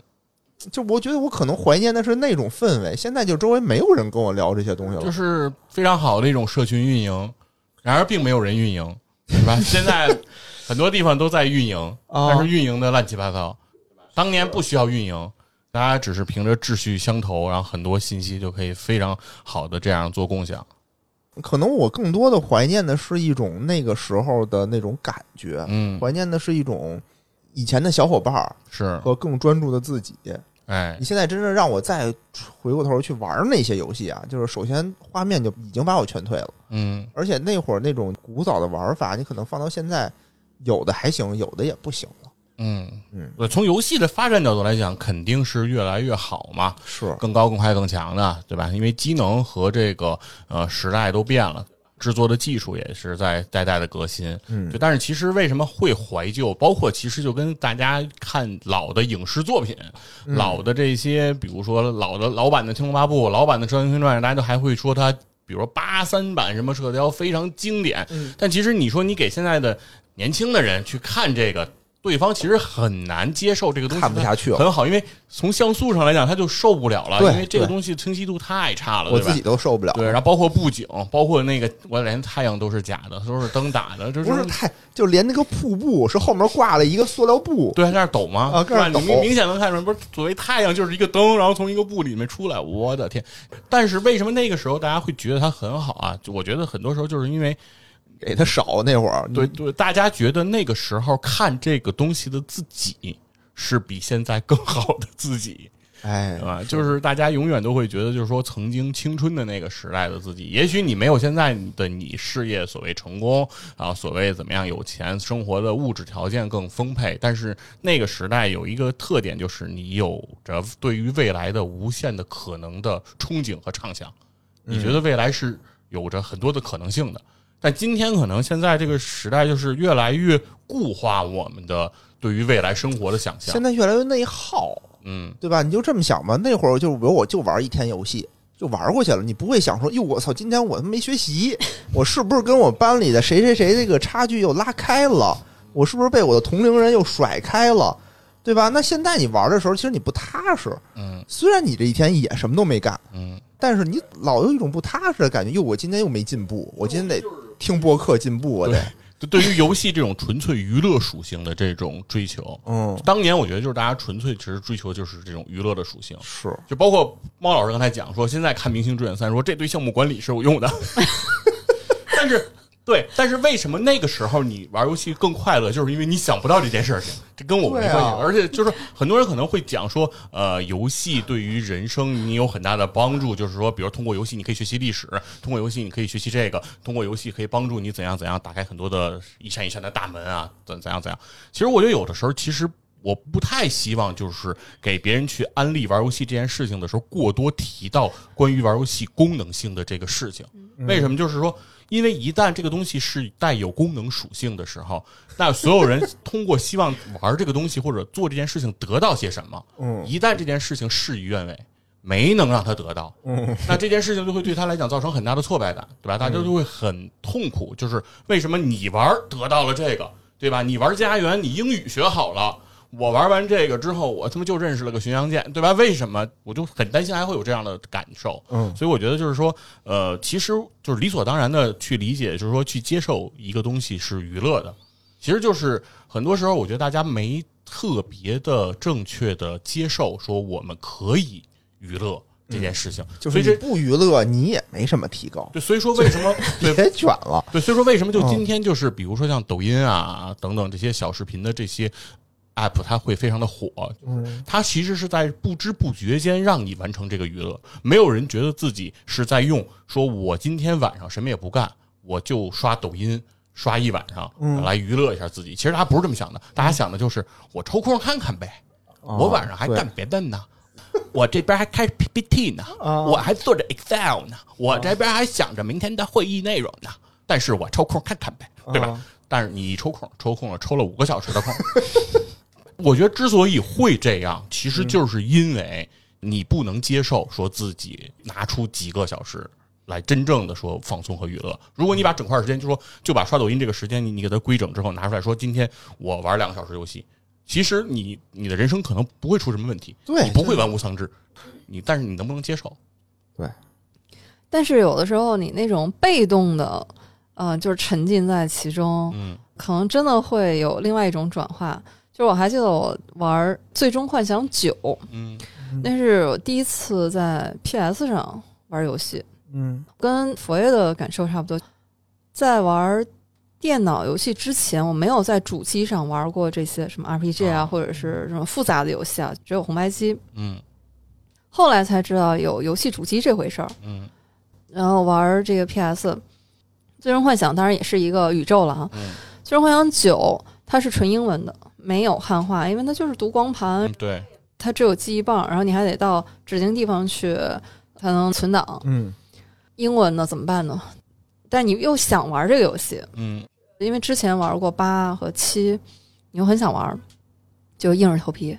就我觉得我可能怀念的是那种氛围，现在就周围没有人跟我聊这些东西了。就是非常好的一种社群运营，然而并没有人运营，是吧？*laughs* 现在很多地方都在运营，啊但是运营的乱七八糟。当年不需要运营，大家只是凭着志趣相投，然后很多信息就可以非常好的这样做共享。可能我更多的怀念的是一种那个时候的那种感觉，嗯，怀念的是一种以前的小伙伴儿是，和更专注的自己。哎你，现在真正让我再回过头去玩那些游戏啊，就是首先画面就已经把我劝退了，嗯，而且那会儿那种古早的玩法，你可能放到现在，有的还行，有的也不行了。嗯嗯，呃从游戏的发展角度来讲，肯定是越来越好嘛，是，更高、更快、更强的，对吧？因为机能和这个呃时代都变了，制作的技术也是在代代的革新。嗯就，但是其实为什么会怀旧？包括其实就跟大家看老的影视作品，嗯老的这些，比如说老的老版的《天龙八部》、老版的《射雕英雄传》，大家都还会说它，比如说八三版什么射雕非常经典。嗯但其实你说你给现在的年轻的人去看这个。对方其实很难接受这个东西，看不下去了很好，因为从像素上来讲，他就受不了了，对因为这个东西清晰度太差了，我自己都受不了。对，然后包括布景，包括那个，我连太阳都是假的，都是灯打的，这不是太，就连那个瀑布是后面挂了一个塑料布，对，在那儿抖吗？啊？在那儿抖明显能看出来，不是所谓太阳就是一个灯，然后从一个布里面出来，我的天！但是为什么那个时候大家会觉得它很好啊？我觉得很多时候就是因为给的少那会儿。对对，大家觉得那个时候看这个东西的自己是比现在更好的自己。*laughs* 哎对，吧？就是大家永远都会觉得，就是说曾经青春的那个时代的自己，也许你没有现在的你事业所谓成功啊，所谓怎么样有钱，生活的物质条件更丰沛，但是那个时代有一个特点，就是你有着对于未来的无限的可能的憧憬和畅想，你觉得未来是有着很多的可能性的。但今天可能现在这个时代就是越来越固化我们的对于未来生活的想象现。在越来越内耗，嗯，对吧？你就这么想吧。那会儿就比如我就玩一天游戏，就玩过去了，你不会想说，哟，我操，今天我他妈没学习，*laughs* 我是不是跟我班里的谁谁谁这个差距又拉开了？我是不是被我的同龄人又甩开了？对吧？那现在你玩的时候，其实你不踏实。嗯虽然你这一天也什么都没干，嗯，但是你老有一种不踏实的感觉。哟，我今天又没进步，我今天得听播客进步，我得，就对于游戏这种纯粹娱乐属性的这种追求，嗯，当年我觉得就是大家纯粹其实追求就是这种娱乐的属性，是。就包括猫老师刚才讲说，现在看《明星志愿三》说这对项目管理是有用的，*laughs* *laughs* 但是对，但是为什么那个时候你玩游戏更快乐？就是因为你想不到这件事情，这跟我没关系。啊而且就是很多人可能会讲说，呃，游戏对于人生你有很大的帮助，就是说，比如通过游戏你可以学习历史，通过游戏你可以学习这个，通过游戏可以帮助你怎样怎样打开很多的一扇一扇的大门啊，怎怎样怎样。其实我觉得有的时候其实。我不太希望就是给别人去安利玩游戏这件事情的时候，过多提到关于玩游戏功能性的这个事情。为什么？就是说，因为一旦这个东西是带有功能属性的时候，*laughs* 那所有人通过希望玩这个东西或者做这件事情得到些什么，嗯一旦这件事情事与愿违，没能让他得到，嗯，那这件事情就会对他来讲造成很大的挫败感，对吧？大家就会很痛苦，就是为什么你玩得到了这个，对吧？你玩家园，你英语学好了。我玩完这个之后，我他妈就认识了个巡洋舰，对吧？为什么？我就很担心还会有这样的感受。嗯所以我觉得就是说，呃，其实就是理所当然的去理解，就是说去接受一个东西是娱乐的，其实就是很多时候我觉得大家没特别的正确的接受说我们可以娱乐这件事情，就是你所以这不娱乐，你也没什么提高，对，所以说为什么对别卷了。对，所以说为什么就嗯今天就是比如说像抖音啊等等这些小视频的这些 app，它会非常的火，嗯它其实是在不知不觉间让你完成这个娱乐，没有人觉得自己是在用说我今天晚上什么也不干，我就刷抖音。刷一晚上嗯来娱乐一下自己，其实大家不是这么想的，大家想的就是我抽空看看呗，我晚上还干别的呢，我这边还开 PPT 呢，啊我还做着 Excel 呢，我这边还想着明天的会议内容呢。但是我抽空看看呗，对吧？啊但是你一抽空，抽空了，抽了五个小时的空。*laughs* 我觉得之所以会这样，其实就是因为你不能接受说自己拿出几个小时来真正的说放松和娱乐。如果你把整块时间就说就把刷抖音这个时间你你给它规整之后拿出来说，今天我玩两个小时游戏，其实你你的人生可能不会出什么问题，对你不会玩物丧志，你但是你能不能接受？对但是有的时候你那种被动的，呃，就是沉浸在其中，嗯可能真的会有另外一种转化。就我还记得我玩《最终幻想九》，嗯。那是我第一次在 PS 上玩游戏，嗯。跟佛爷的感受差不多。在玩电脑游戏之前，我没有在主机上玩过这些什么 RPG 啊，啊或者是什么复杂的游戏啊，只有红白机。嗯。后来才知道有游戏主机这回事儿，嗯。然后玩这个 PS，《最终幻想》当然也是一个宇宙了哈，嗯最终幻想九》它是纯英文的，没有汉化，因为它就是读光盘嗯，，对，它只有记忆棒，然后你还得到指定地方去才能存档。嗯英文呢怎么办呢？但你又想玩这个游戏，嗯因为之前玩过八和七，你又很想玩，就硬着头皮。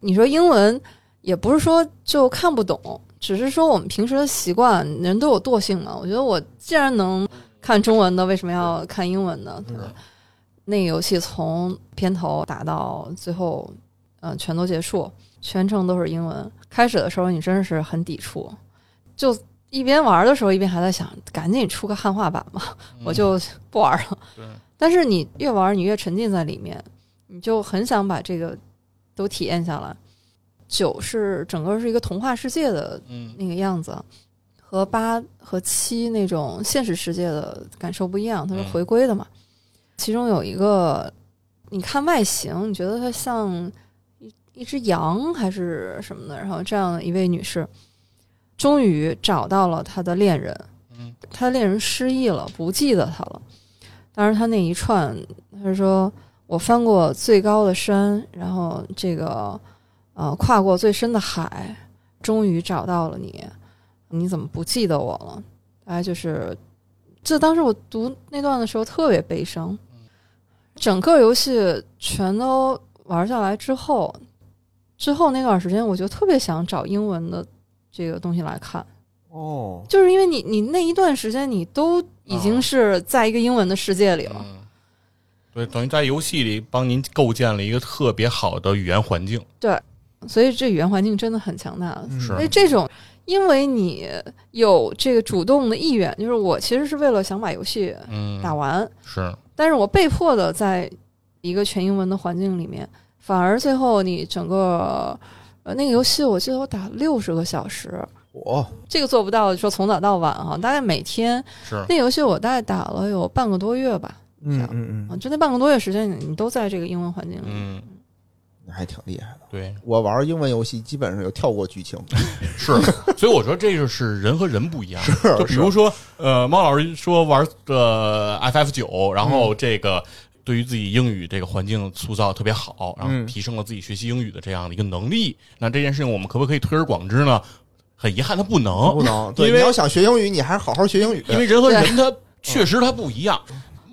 你说英文也不是说就看不懂，只是说我们平时的习惯，人都有惰性嘛。我觉得我既然能看中文的，为什么要看英文呢？对吧？那个游戏从片头打到最后，嗯、全都结束，全程都是英文。开始的时候你真的是很抵触，就一边玩的时候一边还在想，赶紧出个汉化版吧。我就不玩了。对但是你越玩，你越沉浸在里面，你就很想把这个都体验下来。九是整个是一个童话世界的嗯那个样子，和八和七那种现实世界的感受不一样，它是嗯回归的嘛。其中有一个，你看外形，你觉得她像一一只羊还是什么的，然后这样一位女士，终于找到了她的恋人，嗯她的恋人失忆了，不记得她了。当时她那一串，她说：“我翻过最高的山，然后这个呃跨过最深的海，终于找到了你。你怎么不记得我了？”大概就是，这当时我读那段的时候特别悲伤。整个游戏全都玩下来之后，之后那段时间，我就特别想找英文的这个东西来看。哦，就是因为你你那一段时间你都已经是在一个英文的世界里了，嗯，对，等于在游戏里帮您构建了一个特别好的语言环境。对所以这语言环境真的很强大。嗯是所以这种，因为你有这个主动的意愿，就是我其实是为了想把游戏嗯，打完，是，但是我被迫的在一个全英文的环境里面，反而最后你整个呃那个游戏，我记得我打六十个小时，我这个做不到说从早到晚哈，大概每天是，那游戏我大概打了有半个多月吧，嗯嗯啊，嗯，就那半个多月时间，你你都在这个英文环境里。还挺厉害的。对，我玩英文游戏基本上有跳过剧情，*laughs* 是，所以我说这就是人和人不一样。是就比如说，呃，猫老师说玩的 FF 九，然后嗯这个对于自己英语这个环境塑造特别好，然后嗯提升了自己学习英语的这样的一个能力。那这件事情我们可不可以推而广之呢？很遗憾，他不能，不能。对，因为你要想学英语，你还是好好学英语。因为人和人他确实他不一样。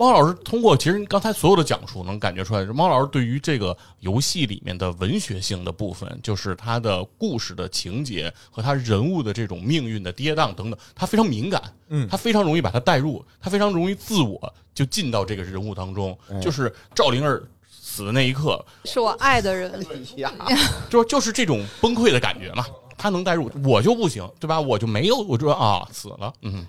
猫老师通过其实刚才所有的讲述，能感觉出来，猫老师对于这个游戏里面的文学性的部分，就是他的故事的情节和他人物的这种命运的跌宕等等，他非常敏感，嗯他非常容易把他带入，他非常容易自我就进到这个人物当中哎。就是赵灵儿死的那一刻，是我爱的人，呀，就就是这种崩溃的感觉嘛。他能代入，我就不行，对吧？我就没有，我就说啊，死了，嗯。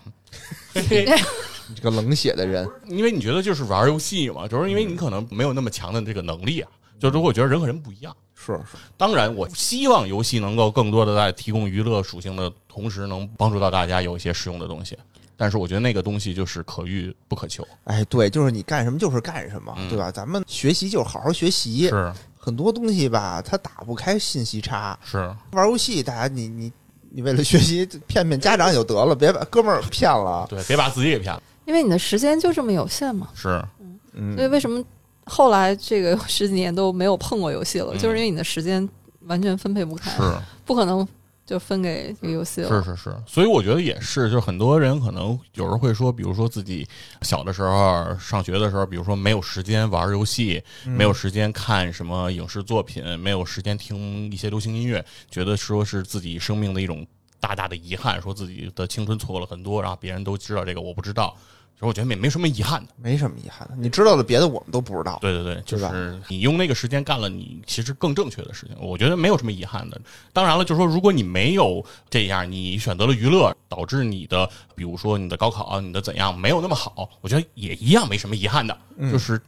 你 *laughs* 这个冷血的人，因为你觉得就是玩游戏嘛，就是因为你可能没有那么强的这个能力啊。就如果我觉得人和人不一样，是是，当然我希望游戏能够更多的在提供娱乐属性的同时，能帮助到大家有一些实用的东西。但是我觉得那个东西就是可遇不可求。哎，对，就是你干什么就是干什么，嗯对吧？咱们学习就是好好学习，是很多东西吧，它打不开信息差。是，玩游戏，大家你你你为了学习骗骗家长也就得了，别把哥们儿骗了。对，别把自己给骗了。因为你的时间就这么有限嘛。是，嗯所以为什么后来这个十几年都没有碰过游戏了？嗯就是因为你的时间完全分配不开，是。不可能就分给这个游戏了。是是是，所以我觉得也是，就是很多人可能有人会说，比如说自己小的时候上学的时候，比如说没有时间玩游戏，没有时间看什么影视作品，没有时间听一些流行音乐，觉得说是自己生命的一种大大的遗憾，说自己的青春错过了很多，然后别人都知道这个，我不知道。其实我觉得没没什么遗憾的，没什么遗憾的。你知道的别的我们都不知道。对对对，就是你用那个时间干了你其实更正确的事情，我觉得没有什么遗憾的。当然了，就是说，如果你没有这样，你选择了娱乐，导致你的，比如说你的高考、你的怎样没有那么好，我觉得也一样没什么遗憾的。就是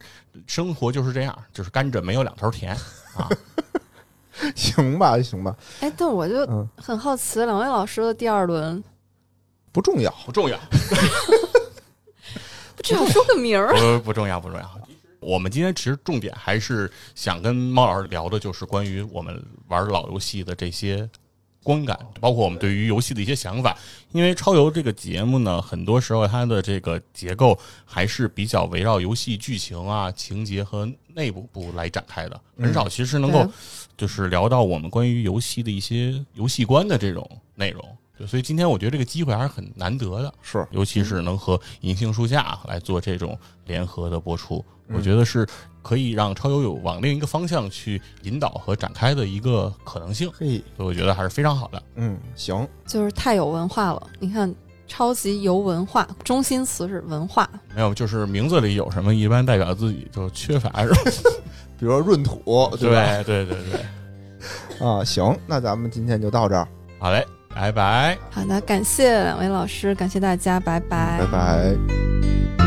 生活就是这样，就是甘蔗没有两头甜 *laughs* 啊。行吧，行吧，哎，但我就嗯很好奇，两位老师的第二轮不重要。不重要，*laughs* *laughs* 至少说个名儿。不不重要，不重要。我们今天其实重点还是想跟猫老师聊的，就是关于我们玩老游戏的这些观感，包括我们对于游戏的一些想法。因为超游这个节目呢，很多时候它的这个结构还是比较围绕游戏剧情啊、情节和内部部来展开的，很少其实能够就是聊到我们关于游戏的一些游戏观的这种内容。对所以今天我觉得这个机会还是很难得的。是，尤其是能和银杏树下来做这种联合的播出，我觉得是可以让超游有往另一个方向去引导和展开的一个可能性，嘿，所以我觉得还是非常好的。嗯，行，就是太有文化了。你看，超级游文化，中心词是文化。没有，就是名字里有什么，一般代表自己就缺乏，是吧？*laughs* 比如说闰土，对吧？对对对对，*laughs* 啊，行，那咱们今天就到这儿，好嘞，拜拜。好的，感谢两位老师，感谢大家，拜拜拜拜。